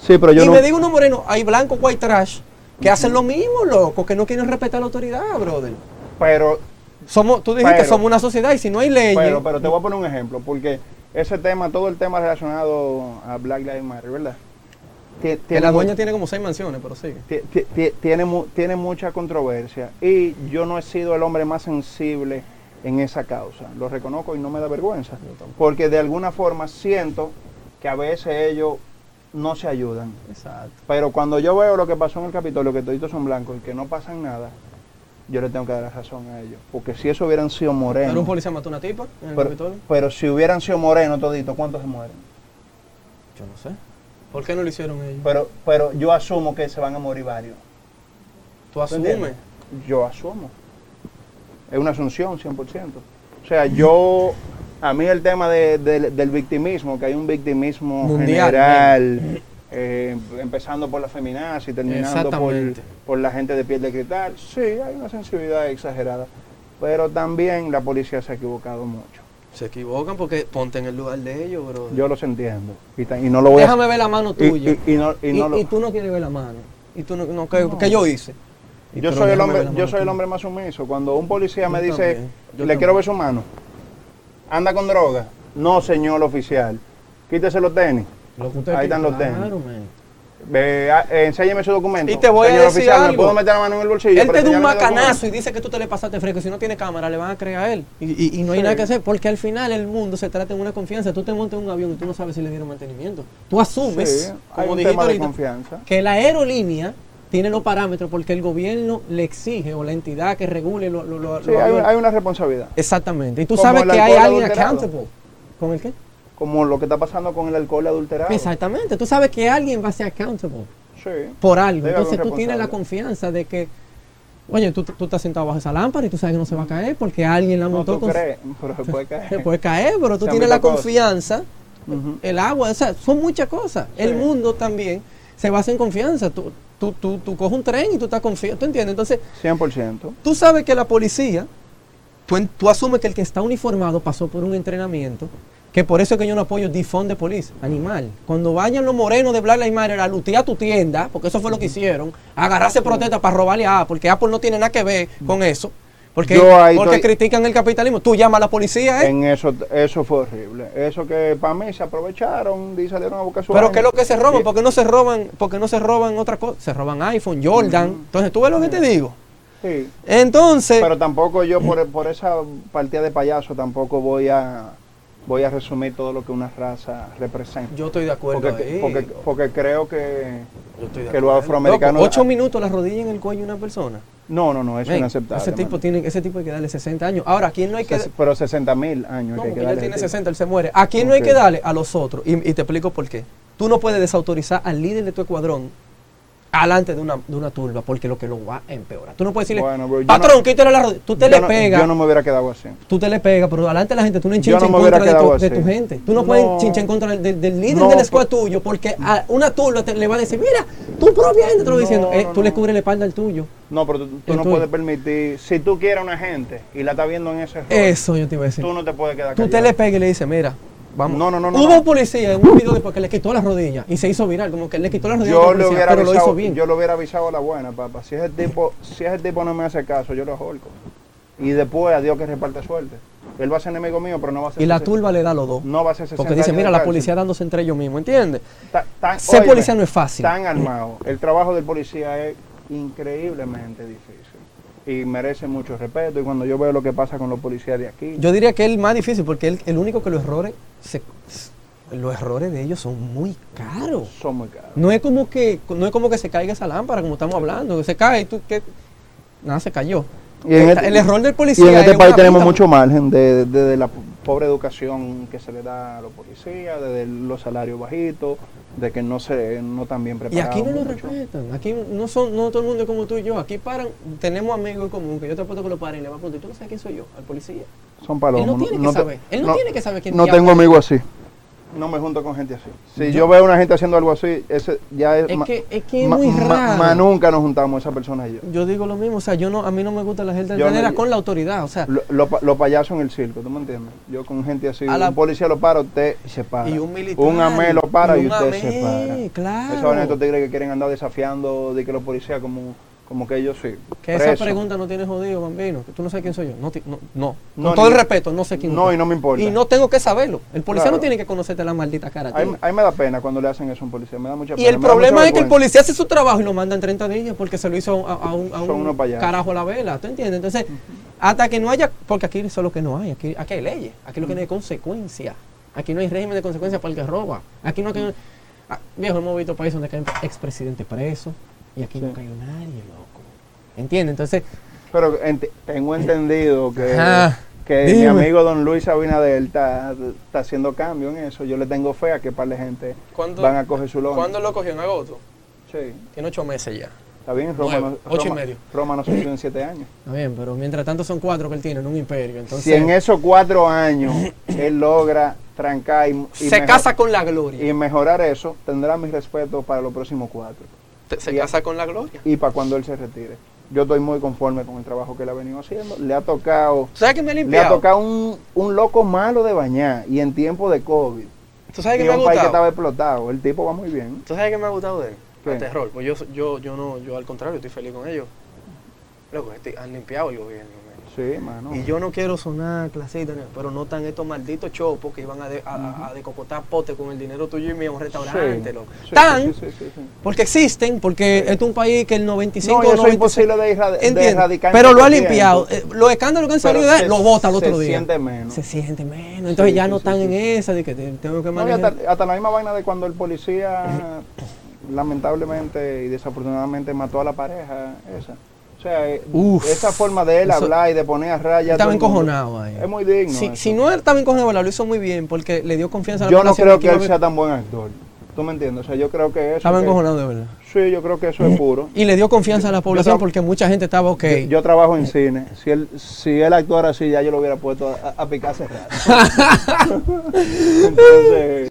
Sí, pero yo y no. me digo uno moreno, hay blancos white trash que hacen lo mismo, loco, que no quieren respetar la autoridad, brother. Pero, Somos, tú dijiste, Pero- somos una sociedad y si no hay leyes. pero, pero te voy a poner un ejemplo, porque ese tema, todo el tema relacionado a Black Lives Matter, ¿verdad? Tie- que la dueña tiene como seis mansiones, pero ti- tiene, tiene mucha controversia y yo no he sido el hombre más sensible en esa causa. Lo reconozco y no me da vergüenza, porque de alguna forma siento que a veces ellos no se ayudan. Exacto. Pero cuando yo veo lo que pasó en el Capitolio, que toditos son blancos y que no pasan nada, yo le tengo que dar la razón a ellos. Porque si eso hubieran sido Pero morenos, un policía mató a una tipa en el pero, Capitolio. pero si hubieran sido morenos toditos, ¿cuántos se mueren? Yo no sé. ¿Por qué no lo hicieron ellos? Pero, pero yo asumo que se van a morir varios. Tú ¿Tú asumes. Yo asumo. Es una asunción, 100%. O sea, yo, a mí el tema de- de- del victimismo, que hay un victimismo Mundial, general, eh, empezando por la feminazi y terminando por, la gente de piel de cristal, sí, hay una sensibilidad exagerada. Pero también la policía se ha equivocado mucho. Se equivocan porque ponte en el lugar de ellos, bro. Yo los entiendo. Y, ta- y no lo voy Déjame a... ver la mano tuya. Y, y no, y Y, no lo- y tú no quieres ver la mano. Y tú no, no ¿qué, qué yo hice? Y yo soy el hombre, yo soy el hombre más sumiso. Cuando un policía me Yo dice, también, le también. quiero ver su mano, anda con droga. No, señor oficial. Quítese los tenis. Lo que usted Ahí están los tenis. claro, man. Ve, ah, eh, enséñeme su documento. Y te voy a Señor decir oficial, ¿me algo. puedo meter la mano en el bolsillo? Él te da un macanazo y dice que tú te le pasaste fresco. Si no tiene cámara, le van a creer a él. Y, y- y no hay Sí. nada que hacer, porque al final el mundo se trata de una confianza. Tú te montas en un avión y tú no sabes si le dieron mantenimiento. Tú asumes, Sí, como un dijiste tema de ahorita, confianza. que la aerolínea tiene los parámetros porque el gobierno le exige o la entidad que regule lo, lo, lo- Sí, hay, una responsabilidad. Exactamente. Y tú Como sabes que hay alguien adulterado. accountable. ¿Con el qué? Como lo que está pasando con el alcohol adulterado. Exactamente. Tú sabes que alguien va a ser accountable Sí. por algo. Entonces tú tienes la confianza de que, oye, tú, tú estás sentado bajo esa lámpara y tú sabes que no se va a caer porque alguien la No montó tú con... crees, pero se puede caer. Se puede caer, pero tú Se tienes la confianza, el agua, o sea, son muchas cosas. El mundo también se basa en confianza. Tú, tú, tú, tú coges un tren y tú estás confiado, ¿tú entiendes? Entonces, 100%. tú sabes que la policía, tú, tú asumes que el que está uniformado pasó por un entrenamiento, que por eso es que yo no apoyo defund de police, animal. Cuando vayan los morenos de Black Lives Matter a lutear tu tienda, porque eso fue lo que hicieron, agarrarse protesta para robarle a Apple, que Apple no tiene nada que ver con eso, porque, porque estoy- critican el capitalismo. Tú llamas a la policía, ¿eh? En eso, eso fue horrible. Eso que para mí se aprovecharon y salieron a buscar su Pero. ¿qué es lo que se roban? Y- ¿Por qué no se roban? porque no se roban otra cosa? Se roban iPhone, Jordan. Entonces, ¿tú ves lo que te digo? Sí. Entonces, Pero tampoco yo por, por esa partida de payaso tampoco voy a voy a resumir todo lo que una raza representa. yo estoy de acuerdo porque, ahí. porque, porque creo que Yo estoy de que los acuerdo. afroamericanos- Loco, ocho minutos la rodilla en el cuello de una persona. no, no, no, eso es inaceptable. ese tipo tiene, ese tipo hay que darle 60 años. Ahora, ¿a quién no hay que Ses- Pero 60 mil años No, hay que porque él darle tiene al tipo. 60, él se muere. ¿A quién no hay que darle? A los otros. Y, y te explico por qué. Tú no puedes desautorizar al líder de tu escuadrón alante de una, de una turba porque lo que lo va a empeorar. Tú no puedes decirle, Bueno, bro, patrón, no- quítale la rodilla. Tú te le no- pegas. Yo no me hubiera quedado así. Tú te le pegas, pero adelante de la gente, tú no enchinchas en contra de tu, de tu gente. Tú no, puedes chinchar en contra del, del líder del squad pero- tuyo, porque a una turba te- le va a decir, mira, tu propia gente te lo diciendo. Eh, tú le cubres la espalda al tuyo. No, pero tú, tú no tuyo. puedes permitir, si tú quieres una gente y la estás viendo en ese rol, Eso yo te iba a decir. tú no te puedes quedar Tú te callado. le pegas y le dices, mira, vamos. No, no, no, Hubo no. un policía en un video después que le quitó las rodillas y se hizo viral, como que le quitó las rodillas Yo le hubiera pero lo hizo avisado, bien. yo le hubiera avisado a la buena, papá. Si ese tipo, si ese tipo no me hace caso, yo lo ahorco. Y después a Dios que reparte suerte. Él va a ser enemigo mío, pero no va a ser y la turba le da los dos. No va a ser 60 Porque dice, mira, la policía dándose entre ellos mismos, ¿entiendes? Tan- Ser policía no es fácil. Tan armado. El trabajo del policía es increíblemente difícil. Y merece mucho respeto. Y cuando yo veo lo que pasa con los policías de aquí, Yo diría que es el más difícil porque él, el único que los errores, se- los errores de ellos son muy caros. son muy caros. No es como que no es como que se caiga esa lámpara como estamos hablando, que se cae y tú que nada se cayó. Y en el, este- el error del policía Y en este es país tenemos mucho margen de, de- de la pobre educación que se le da a los policías, de los salarios bajitos, de que no se no tan bien Y preparados. aquí no lo mucho. respetan, aquí no son no todo el mundo es como tú y yo, aquí paran, tenemos amigos en común que yo te apuesto que lo paren y le van a preguntar, ¿tú no sabes quién soy yo? Al policía. Son palomos. él no tiene que saber, él no, tiene que saber quién No tengo amigos así. No me junto con gente así. Si yo, veo a una gente haciendo algo así, ese ya es. Es ma- que es que es ma- muy raro. ma nunca nos juntamos esa persona y yo. Yo digo lo mismo, o sea, yo no a mí no me gusta la gente no- manera con la autoridad, o sea, Lo- lo pa- Los payasos en el circo, ¿tú me entiendes? Yo con gente así, A la- un policía lo para, usted se para. Y un militar, Un amé lo para y y, usted amé, se para. claro. Esos son estos tigres que quieren andar desafiando de que los policías como, como que ellos sí. que esa pregunta no tiene jodido, bambino, que tú no sabes quién soy yo. No, no, no. No, con todo el respeto, no sé quién No, y no me importa. Y no tengo que saberlo. El policía Claro. no tiene que conocerte la maldita cara. a ti. A mí, a mí me da pena cuando le hacen eso a un policía, me da mucha Y pena. el me da problema es que el policía hace su trabajo y lo manda en 30 días porque se lo hizo a, a un, a carajo a la vela. ¿Tú entiendes? Entonces, hasta que no haya. Porque aquí eso es lo que no hay. Aquí, aquí hay leyes. Aquí lo que no hay consecuencias. Aquí no hay régimen de consecuencias para el que roba. Aquí no hay. Ah, viejo, hemos visto países donde caen expresidentes presos y aquí no cayó nadie, loco. ¿Entiendes? Entonces, Pero ent- tengo entendido que, Ajá. que mi amigo don Luis Abinader está, está haciendo cambio en eso. Yo le tengo fe a que par de gente ¿Cuándo, van a coger su lono. ¿Cuándo lo cogió? ¿En agosto? Sí, Tiene ocho meses ya. está bien. Roma, Nueve, no, ocho y medio. Roma no se hizo en siete años. Está bien, pero mientras tanto son cuatro que él tiene en un imperio. Entonces, si en esos cuatro años él logra trancar y, y Se mejor- casa con la gloria. y mejorar eso, tendrá mi respeto para los próximos cuatro. Te- se y- casa con la gloria. Y para cuando él se retire. Yo estoy muy conforme con el trabajo que él ha venido haciendo. Le ha tocado ¿Tú sabes que me ha Le ha limpiado? tocado un, un loco malo de bañar y en tiempo de COVID. ¿Tú sabes que me ha un país que estaba gustado? explotado. El tipo va muy bien. ¿Tú sabes que me ha gustado de él? El terror. Pues yo, yo, yo no, yo al contrario, estoy feliz con ellos. Loco, este- han limpiado el gobierno. Sí, mano. Y yo no quiero sonar clasista, pero no tan estos malditos chopos que iban a, de- a, a decocotar potes con el dinero tuyo y mío a un restaurante, Sí, loco. sí, Tan, sí, porque existen, porque este es un país que el 95 No, eso es 96 imposible de, irra- de Entiendo, erradicar. pero lo ha limpiado. tiempo. Eh, Los escándalos que han salido de se- lo vota al otro se día. siente menos. Se siente menos. Entonces ya no están en esa de que te- tengo que No, manejar. hasta, hasta la misma vaina de cuando el policía lamentablemente y desafortunadamente mató a la pareja esa. O sea, eh, Uf, esa forma de él eso- hablar y de poner a raya. Estaba encojonado ahí. Es muy digno. Si, si no él estaba encojonado, lo hizo muy bien porque le dio confianza a la yo no creo que él sea tan buen actor. ¿Tú me entiendes? O sea, yo creo que eso. Estaba que- encojonado de verdad. Sí, yo creo que eso es puro. Y le dio confianza a la población porque mucha gente estaba ok. Yo, yo trabajo en cine. Si él, si él actuara así, ya yo lo hubiera puesto a, a picar hace rato. entonces,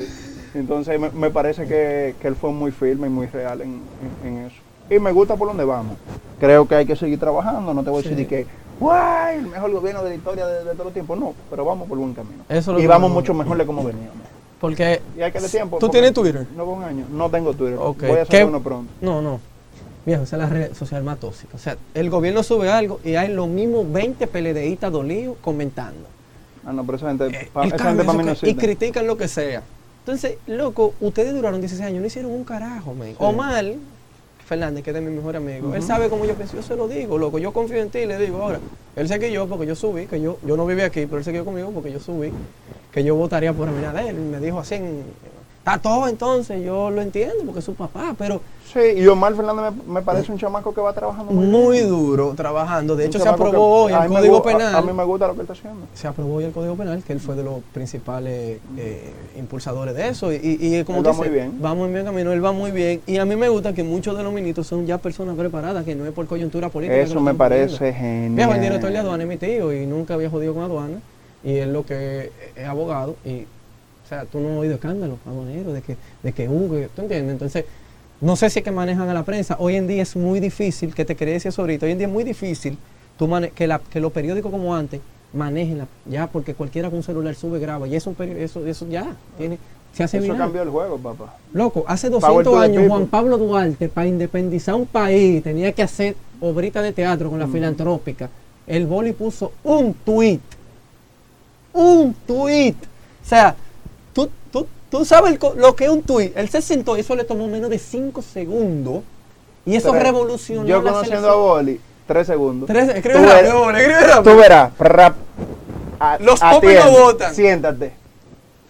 entonces me, me parece que, que él fue muy firme y muy real en, en- en eso. Y me gusta por donde vamos. Creo que hay que seguir trabajando. No te voy a decir de que, ¡guay! El mejor gobierno de la historia de, de todo el tiempo. No, pero vamos por buen camino. Eso y vamos mucho mejor de como veníamos. Porque Y hay que darle tiempo. ¿Tú porque tienes Twitter? No con un año. No tengo Twitter. Ok, Voy a ¿qué- hacer uno pronto. No, no. Viejo, esa es la red social más tóxica. O sea, el gobierno sube algo y hay los mismos 20 PLDistas dolidos comentando. Ah, no, pero esa gente, Eh, pa- el esa cambio, gente para mí no y critican lo que sea. Entonces, loco, ustedes duraron 16 años, no hicieron un carajo, man. Omar Fernández, que es de mi mejor amigo, él sabe cómo yo pienso, yo se lo digo, loco, yo confío en ti, le digo ahora. Él sé que yo, porque yo subí, que yo, yo no vivía aquí, pero él se quedó conmigo porque yo subí, que yo votaría por Abinader. Y me dijo así, en- está todo entonces, yo lo entiendo porque es su papá, pero Sí, y Omar Fernández me, me parece un chamaco que va trabajando muy, muy bien. duro trabajando. De Un hecho, se aprobó hoy el me Código a- Penal. A, mí me gusta lo que él está haciendo. se aprobó hoy el Código Penal, que él fue de los principales eh, impulsadores de eso. Y, y, y como Él va muy bien. Va muy bien camino, él va muy bien. Y a mí me gusta que muchos de los ministros son ya personas preparadas, que no es por coyuntura política. Eso me parece genial. Viejo, el director de aduana es mi tío y nunca había jodido con aduana. Y él lo que es abogado. Y, sea, tú no has oído escándalos aduaneros de que, de que hubo, ¿tú entiendes? Entonces, no sé si es que manejan a la prensa. Hoy en día es muy difícil, que te crees eso ahorita, hoy en día es muy difícil tú mane- que, la, que los periódicos como antes manejen la, ya, porque cualquiera con un celular sube, graba. Y eso, ya tiene, se hace Eso viral. cambió el juego, papá. Loco, hace Power 200 to the años. Juan Pablo Duarte, para independizar un país, tenía que hacer obrita de teatro con la filantrópica. El boli puso un tuit. Un tuit. O sea, tú, tú, tú sabes el lo que es un tuit. Él se sentó y eso le tomó menos de 5 segundos. Y eso revolucionó Yo la conociendo selección. a Boli, tres segundos. Tres- escribe Tú rápido, verás- Boli, escribe rápido. Tú verás. prrap, a- Los popis no votan. Siéntate.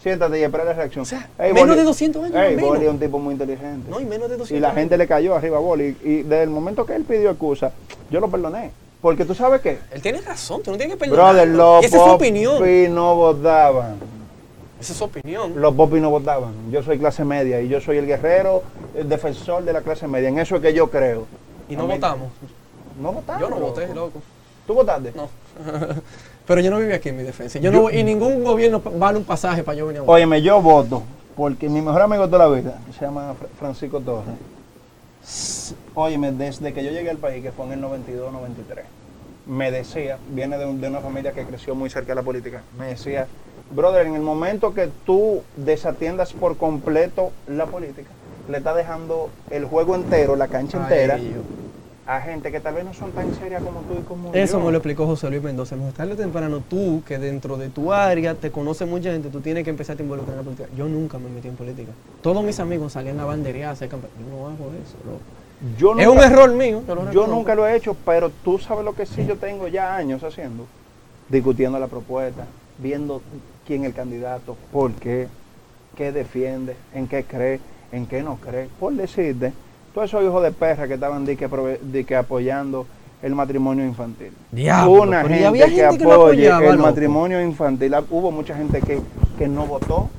Siéntate y espera la reacción. sea, Ey, menos Boli- de 200 años, Ey, menos. Boli es un tipo muy inteligente. No, y menos de 200 Y la años. gente le cayó arriba a Boli. Y desde el momento que él pidió excusa, yo lo perdoné. Porque tú sabes qué. Él tiene razón, tú no tienes que perdonar. Brother, los Y esa es su opinión. popis no votaban. Esa es su opinión. Los popis no votaban. Yo soy clase media y yo soy el guerrero, el defensor de la clase media. En eso es que yo creo. Y no votamos. No votaron. Yo no voté, loco. ¿Tú votaste? No. Pero yo no vivía aquí en mi defensa. Yo no, y ningún gobierno vale un pasaje para yo venir a votar. Óyeme, yo voto porque mi mejor amigo de toda la vida se llama Fra- Francisco Torres. Óyeme, desde que yo llegué al país, que fue en el 92-93, me decía, viene de, un- de una familia que creció muy cerca de la política, me decía, brother, en el momento que tú desatiendas por completo la política, le estás dejando el juego entero, la cancha entera, Ay, a gente que tal vez no son tan serias como tú y como Eso yo. me lo explicó José Luis Mendoza. Más tarde o temprano, tú, que dentro de tu área te conoce mucha gente, tú tienes que empezar a involucrar en la política. Yo nunca me metí en política. Todos mis amigos salían a banderear, a hacer campaña. Yo no hago eso, loco. Yo Es un nunca- error mío. Yo, Yo nunca lo he hecho, pero tú sabes lo que sí yo tengo ya años haciendo. Discutiendo la propuesta, viendo quién es el candidato, por qué, qué defiende, en qué cree, en qué no cree. Por decirte, todos esos hijos de perra que estaban di que, apoyando el matrimonio infantil. Diablo, Una gente, había que gente que lo apoye apoyaba, el matrimonio infantil. Ah, Hubo mucha gente que, que no votó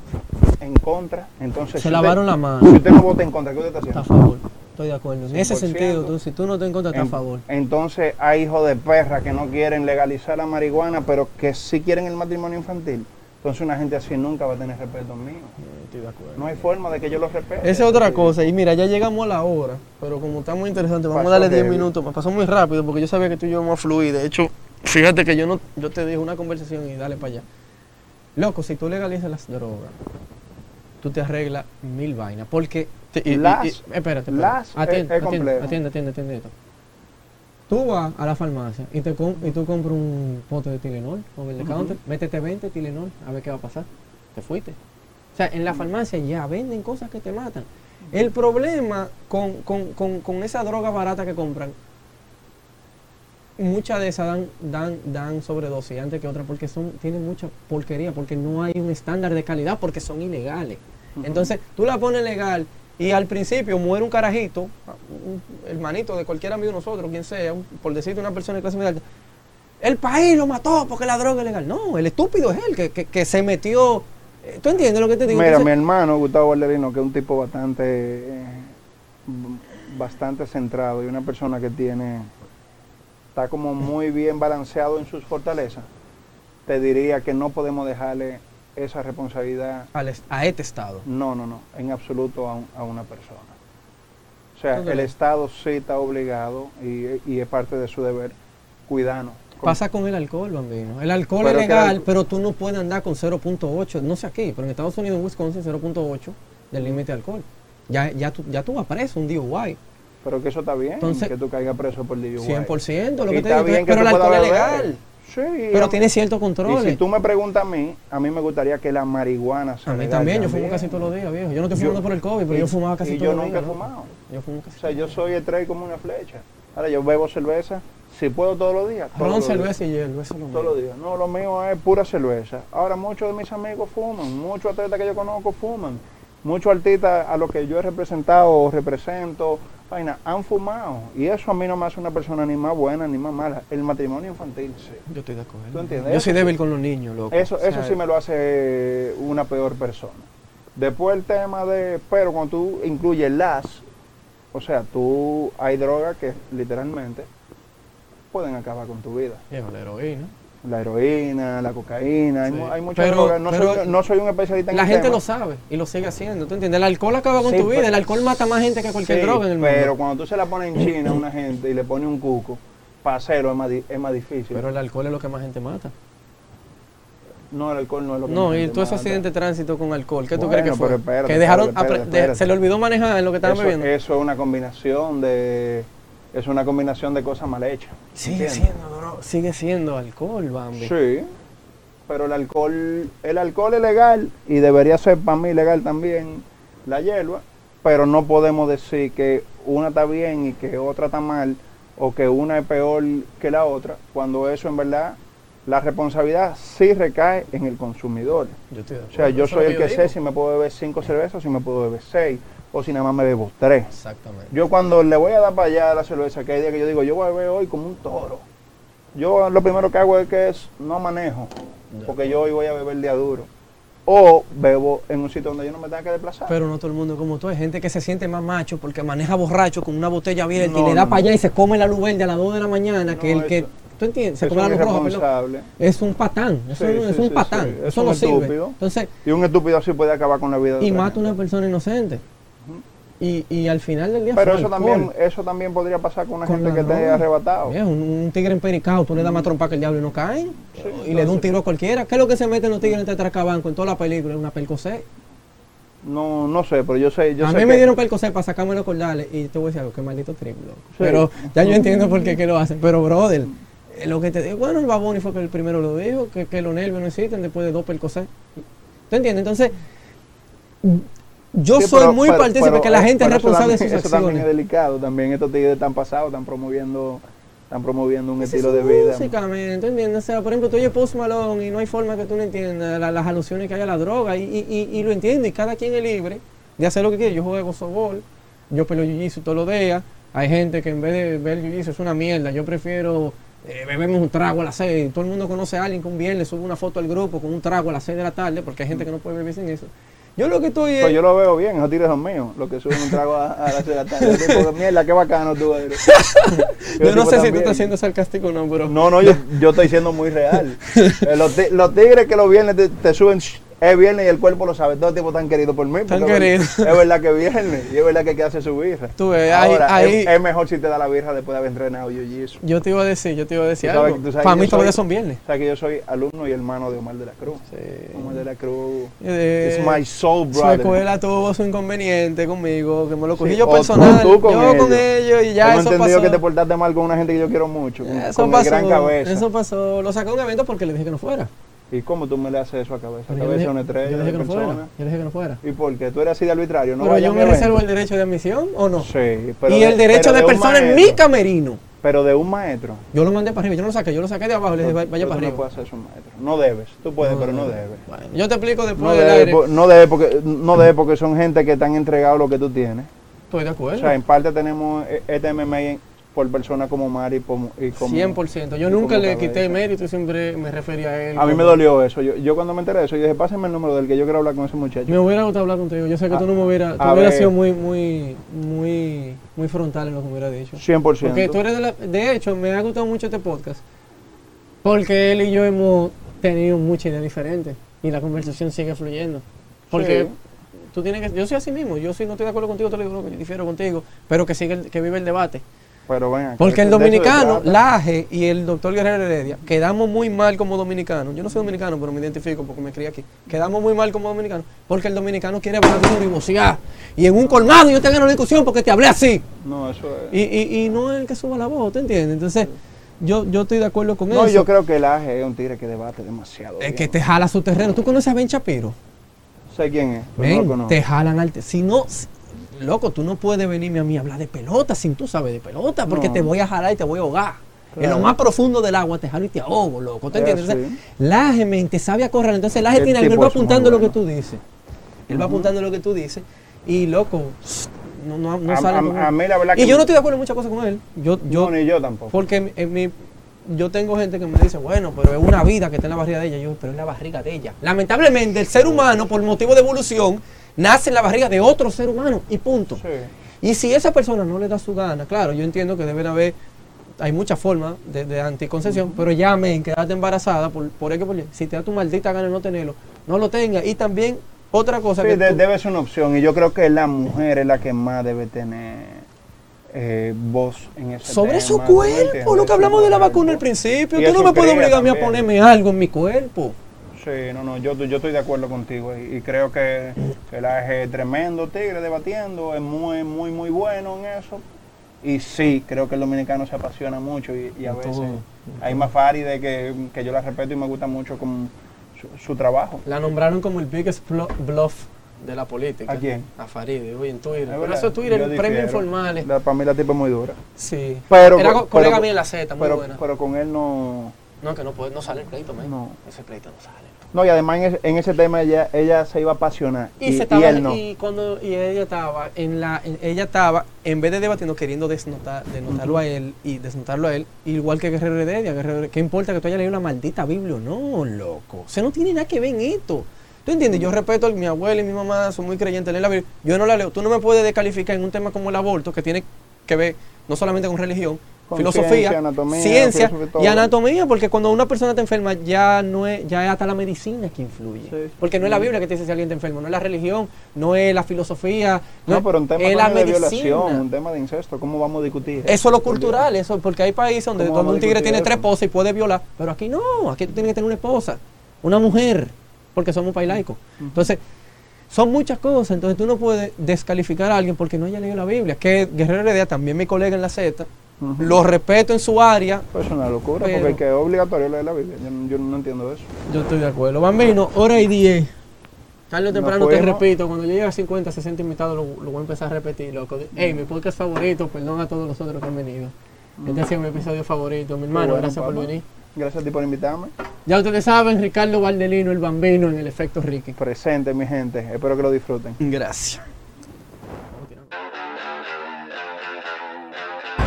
en contra. Entonces, Se si lavaron usted- la mano. Si usted no vota en contra, ¿qué usted está Está haciendo? a favor. Estoy de acuerdo. En ese 100%. sentido, tú, si tú no te encuentras, está a En- favor. Entonces hay hijos de perra que no quieren legalizar la marihuana, pero que sí quieren el matrimonio infantil. Entonces una gente así nunca va a tener respeto mío. Estoy de acuerdo. No hay forma de que yo los respete. Esa es otra Sí. cosa. Y mira, ya llegamos a la hora. Pero como está muy interesante, vamos Pasó a darle 10 heavy. minutos. Me pasó muy rápido porque yo sabía que tú y yo íbamos a fluir. De hecho, fíjate que yo no yo te dije una conversación y dale para allá. Loco, si tú legalizas las drogas, tú te arreglas mil vainas. Porque. te- y- Las- y- espérate, espérate. las atiende, es atiende, atiende, atiende, atiende esto. Tú vas a la farmacia y, te com- y tú compras un pote de Tilenol o el de Ujú. counter, métete 20 Tilenol, a ver qué va a pasar. Te fuiste. O sea, en la farmacia ya venden cosas que te matan. El problema con, con, con, con esa droga barata que compran, muchas de esas dan, dan, dan sobredosis antes que otras porque son, tienen mucha porquería, porque no hay un estándar de calidad, porque son ilegales. Entonces, tú la pones legal y al principio muere un carajito, un hermanito de cualquier amigo de nosotros, quien sea, un- por decirte una persona de clase media alta, el país lo mató porque la droga es legal. No, el estúpido es él que, que, que se metió. eh, ¿Tú entiendes lo que te digo? Mira, Entonces, mi hermano Gustavo Valderino, que es un tipo bastante, eh, bastante centrado y una persona que tiene, está como muy bien balanceado en sus fortalezas, te diría que no podemos dejarle esa responsabilidad, al a este estado. no, no, no, en absoluto a, un- a una persona. O sea, ¿Tú el? Estado sí está obligado y, y es parte de su deber cuidarnos. Pasa con el alcohol, bambino. El alcohol Pero es el legal, pero tú no puedes andar con 0.8, no sé aquí, pero en Estados Unidos, en Wisconsin, 0.8 del límite de alcohol. Ya, ya, tú, ya tú vas preso, un DUI. Pero que eso está bien, Entonces, que tú caigas preso por DUI. 100%, lo Y que te está digo. bien que pero el alcohol es beber. legal. Sí, Pero tiene ciertos Y controles. si tú me preguntas a mí, a mí me gustaría que la marihuana sea a mí también, yo fumo casi todos los días, viejo. Yo no estoy Yo- fumando por el COVID, pero y- yo fumaba casi y todos yo los nunca días. he loco. fumado. Yo fumo casi O sea, yo soy estrella como una flecha. Ahora, yo bebo cerveza, si puedo todos los días. todos Ron, los días. cerveza y hielo, eso es lo Todos los días. No, lo mío es pura cerveza. Ahora, muchos de mis amigos fuman, muchos atletas que yo conozco fuman, muchos artistas a los que yo he representado o represento, vaina, han fumado. Y eso a mí no me hace una persona ni más buena ni más mala. El matrimonio infantil, sí. Yo estoy de acuerdo. ¿Tú entiendes? Yo soy débil con los niños, loco. Eso, O sea, eso sí me lo hace una peor persona. Después el tema de, pero cuando tú incluyes las, o sea, tú hay drogas que literalmente pueden acabar con tu vida. Viejo, la heroína. La heroína, la cocaína, hay, Sí. mu- hay muchas Pero- drogas. No, pero soy, no soy un especialista en La el gente tema. lo sabe y lo sigue haciendo, ¿tú entiendes? El alcohol acaba con Sí, tu vida, pero- el alcohol mata más gente que cualquier Sí, droga en el mundo. Pero cuando tú se la pones en China a una gente y le pones un cuco, para hacerlo es más, es más difícil. Pero el alcohol es lo que más gente mata. no, el alcohol no es lo que No, y todo ese accidente de tránsito con alcohol, ¿qué tú Bueno, crees que fue? espérate, que dejaron, espérate, espérate, de- se le olvidó manejar en lo que estaban bebiendo. eso es una combinación de es una combinación de cosas mal hechas. sigue ¿entiendes? siendo, bro, sigue siendo alcohol, Bambi. Sí, pero el alcohol, el alcohol es legal y debería ser para mí legal también la hierba, pero no podemos decir que una está bien y que otra está mal o que una es peor que la otra, cuando eso en verdad la responsabilidad sí recae en el consumidor. Yo O sea, yo soy el que sé si me puedo beber cinco cervezas o si me puedo beber seis o si nada más me bebo tres. Exactamente. Yo cuando le voy a dar para allá a la cerveza, que hay días que yo digo, yo voy a beber hoy como un toro. Yo lo primero que hago es que es no manejo, Ya. porque yo hoy voy a beber el día duro. O bebo en un sitio donde yo no me tenga que desplazar. Pero no todo el mundo como tú. Hay gente que se siente más macho porque maneja borracho con una botella abierta y le da no, para no. allá y se come la luz verde a las 2 de la mañana. que el que. eso- ¿Tú entiendes? Se es come la un luz roja. Es un patán. Eso Sí, es, sí, un sí, patán. sí. Es Eso un no sirve. estúpido. Entonces, Y un estúpido así puede acabar con la vida de y mata a una persona inocente. Y, y al final del día Pero eso alcohol. también, eso también podría pasar con una Con gente que esté droga. arrebatado. Viejo, un, un tigre empericado, tú le das más trompa que el diablo y no caen. Sí, y le da un tiro a cualquiera. ¿Qué es lo que se meten los tigres en Tetracabanco en toda la película? Una percocet. No, no sé, pero yo sé, yo a sé mí que me dieron percocet para sacarme los cordales y te voy a decir algo, que maldito trip, loco. Sí. Pero ya yo entiendo por qué que lo hacen. Pero, brother, eh, lo que te digo, bueno, el Baboni fue que el primero lo dijo, que, que los nervios no existen después de dos percocet. ¿Tú entiendes? Entonces, yo Sí, soy pero- muy pero- partícipe pero- que la gente es eso responsable de sus Eso también es acciones. delicado. También estos tigres están pasados, están promoviendo, están promoviendo un estilo es de vida. ¿tú entiendes? O sea, por ejemplo, tú oyes Post Malone y no hay forma que tú no entiendas la- las alusiones que hay a la droga y, y, y, y lo entiendes y cada quien es libre de hacer lo que quiere. Yo juego softball, yo peleo jiu-jitsu todos los días, Hay gente que en vez de ver jiu es una mierda, yo prefiero eh, beberme un trago a las 6. Todo el mundo conoce a alguien que un viernes sube una foto al grupo con un trago a las 6 de la tarde, porque hay gente que no puede beber sin eso. Yo lo que estoy es... Pues yo lo veo bien, esos tigres son míos, los que suben un trago a, a las seis de la tarde. Mierda, qué bacano tú eres. yo no sé si tú estás siendo sarcástico o no, pero... No, no, yo, yo estoy siendo muy real. Eh, los, los tigres que los viernes te, te suben, "Shh, es viernes y el cuerpo lo sabe. Todo tipo tan querido por mí. Tan es querido. Es verdad que es viernes y es verdad que hay que hacer su birra. Tú ves, ahí- Ahora, ahí- es, es mejor si te da la birra después de haber entrenado jiu-jitsu. Yo te iba a decir, yo te iba a decir sabes- algo. tú sabes Para mí yo soy- son viernes. O sea que yo soy alumno y hermano de Omar de la Cruz. Omar de la Cruz. Eh, It's my soul Su brother. escuela tuvo su inconveniente conmigo, que me lo cogí Sí, yo o tú- personal. tú con yo con ellos. y ya Hemos eso entendido pasó. que te portaste mal con una gente que yo quiero mucho, con, Eso con pasó, el gran cabeza. eso pasó. Lo a un evento porque le dije que no fuera. ¿Y cómo tú me le haces eso a cabeza? Pero yo cabeza dije, es una estrella yo le dije de que no fuera. persona. Yo le dije que no fuera. ¿Y por qué? ¿Tú eres así de arbitrario? ¿No pero yo me reservo el derecho de admisión o no. Sí, pero y de- el derecho de un persona en mi camerino. Pero de un maestro. Yo lo mandé para arriba, yo no lo saqué, yo lo saqué de abajo y le dije, vaya para arriba. No puedes hacer eso, maestro. No debes. Tú puedes, pero no debes. Bueno, yo te explico después No debes, no debes porque, no debes porque son gente que te han entregado lo que tú tienes. Estoy de O acuerdo. sea, en parte tenemos eh, este MMA por personas como Mari y como... y como- 100%. Yo y nunca le quité mérito siempre me refería a él. A mí me dolió eso. Yo, yo cuando me enteré de eso, yo dije, pásenme el número del que yo quiero hablar con ese muchacho. Me hubiera gustado hablar contigo. Yo sé que A- tú no me hubieras, tú hubieras sido muy, muy, muy, muy frontal en lo que me hubiera dicho. 100%. Porque tú eres de la, de hecho, me ha gustado mucho este podcast. Porque él y yo hemos tenido muchas ideas diferentes. Y la conversación sigue fluyendo. Porque Sí. tú tienes que, yo soy así mismo. Yo si no estoy de acuerdo contigo, te lo digo, difiero contigo. Pero que sigue, que vive el debate. Pero ven acá, Porque el dominicano. Laje y el doctor Guerrero Heredia, quedamos muy mal como dominicanos. Yo no soy dominicano, pero me identifico porque me crié aquí. Quedamos muy mal como dominicanos porque el dominicano quiere hablar duro y. Y en un colmado yo te gano la discusión porque te hablé así. No, eso es... Y, y, y no es el que suba la voz, ¿te entiendes? Entonces, yo, yo estoy de acuerdo con No, eso. yo creo que el AG es un tigre que debate demasiado. Es bien. que te jala su terreno. ¿Tú conoces a Ben Shapiro? Sé quién es, pero no lo conozco. te jalan al... te- Si no... Loco, tú no puedes venirme a mí a hablar de pelota sin tú sabes de pelota, porque No. te voy a jalar y te voy a ahogar. En lo más profundo del agua te jalo y te ahogo, loco. ¿Te Es entiendes? así. Entonces, Laje, men, te sabe acorralar. Entonces, Laje El tiene algo, él va apuntando lo que tú dices. Él va apuntando lo que tú dices. Y, loco, no, no, no A- sale a- con él. a mí la verdad Y que- yo no estoy de acuerdo en muchas cosas con él. Yo, yo, no, ni yo tampoco. porque en, en mi, yo tengo gente que me dice, bueno, pero es una vida que está en la barriga de ella. Yo, pero es la barriga de ella. Lamentablemente, el ser humano, por motivo de evolución, nace en la barriga de otro ser humano y punto. Sí. Y si esa persona no le da su gana, claro, yo entiendo que deben haber, hay muchas formas de, de anticoncepción, pero llame en quedarte embarazada por, por X, por. Si te da tu maldita gana de no tenerlo, no lo tenga. Y también, otra cosa Sí, que de- tú- debe ser una opción y yo creo que la mujer es la que más debe tener eh, voz en ese sobre tema, su ¿tú me cuerpo, lo que hablamos de la vacuna al principio. Tú no me puedes cría obligarme a también. ponerme algo en mi cuerpo. Sí, no, no, yo, yo estoy de acuerdo contigo y, y creo que, que la es tremendo tigre debatiendo, es muy, muy, muy bueno en eso. Y sí, creo que el dominicano se apasiona mucho y, y a veces Todo. hay más Faride que, que yo la respeto y me gusta mucho con su, su trabajo. La nombraron como el biggest blu- bluff de la política. ¿A quién? A Farideh, hoy en Twitter. Es Pero eso es Twitter, yo premio. La, para mí la tipa es muy dura. Sí. Pero, Era co- colega mía en la Z, muy pero, buena. pero con él no... no, que no, puede, no sale el pleito, man. No. Ese pleito no sale. No, y además en ese, en ese tema ella, ella se iba a apasionar. Y, Y, se estaba, y él no. y cuando y ella estaba en la en- ella estaba en vez de debatiendo queriendo desnotar denotarlo a él y desnotarlo a él igual que Guerrero Heredia Guerrero ¿qué importa que tú hayas leído una maldita Biblia o no loco o sea no tiene nada que ver en esto ¿Tú entiendes? Yo respeto a mi abuela y mi mamá, son muy creyentes en la Biblia. Yo no la leo. Tú no me puedes descalificar en un tema como el aborto, que tiene que ver no solamente con religión, filosofía, ciencia, anatomía, ciencia filosofía, y anatomía, porque cuando una persona está enferma ya no es, ya es hasta la medicina que influye. Sí. Porque no es la Biblia que te dice si alguien está enfermo, no es la religión, no es la filosofía, No, es- pero un tema es la de violación, un tema de incesto, ¿cómo vamos a discutir? Eso es lo cultural, eso, porque hay países donde, ¿Cómo donde un tigre tiene tres esposas y puede violar, pero aquí no, aquí tú tienes que tener una esposa, una mujer, porque somos un país laico. Entonces, son muchas cosas, entonces tú no puedes descalificar a alguien porque no haya leído la Biblia, que Guerrero Heredia, también mi colega en la Z, Lo respeto en su área, Pues es una locura, Pero- porque que es obligatorio leer la Biblia. Yo, no- yo no entiendo eso. Yo estoy de acuerdo. Bambino, hora y 10. Tarde o Nos temprano te repito, cuando llegue a 50, 60 invitados lo, lo voy a empezar a repetir, loco. Ey, mi podcast favorito, perdón a todos los otros que han venido. Este ha sido mi episodio favorito, mi hermano, bueno, gracias por venir. Gracias a ti por invitarme. Ya ustedes saben, Ricardo Valdelino, el Bambino, en el efecto Ricky. Presente, mi gente. Espero que lo disfruten. Gracias.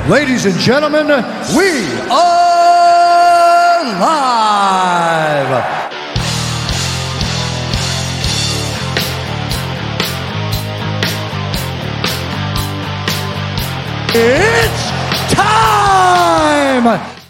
Ladies and gentlemen, we are live. It's time!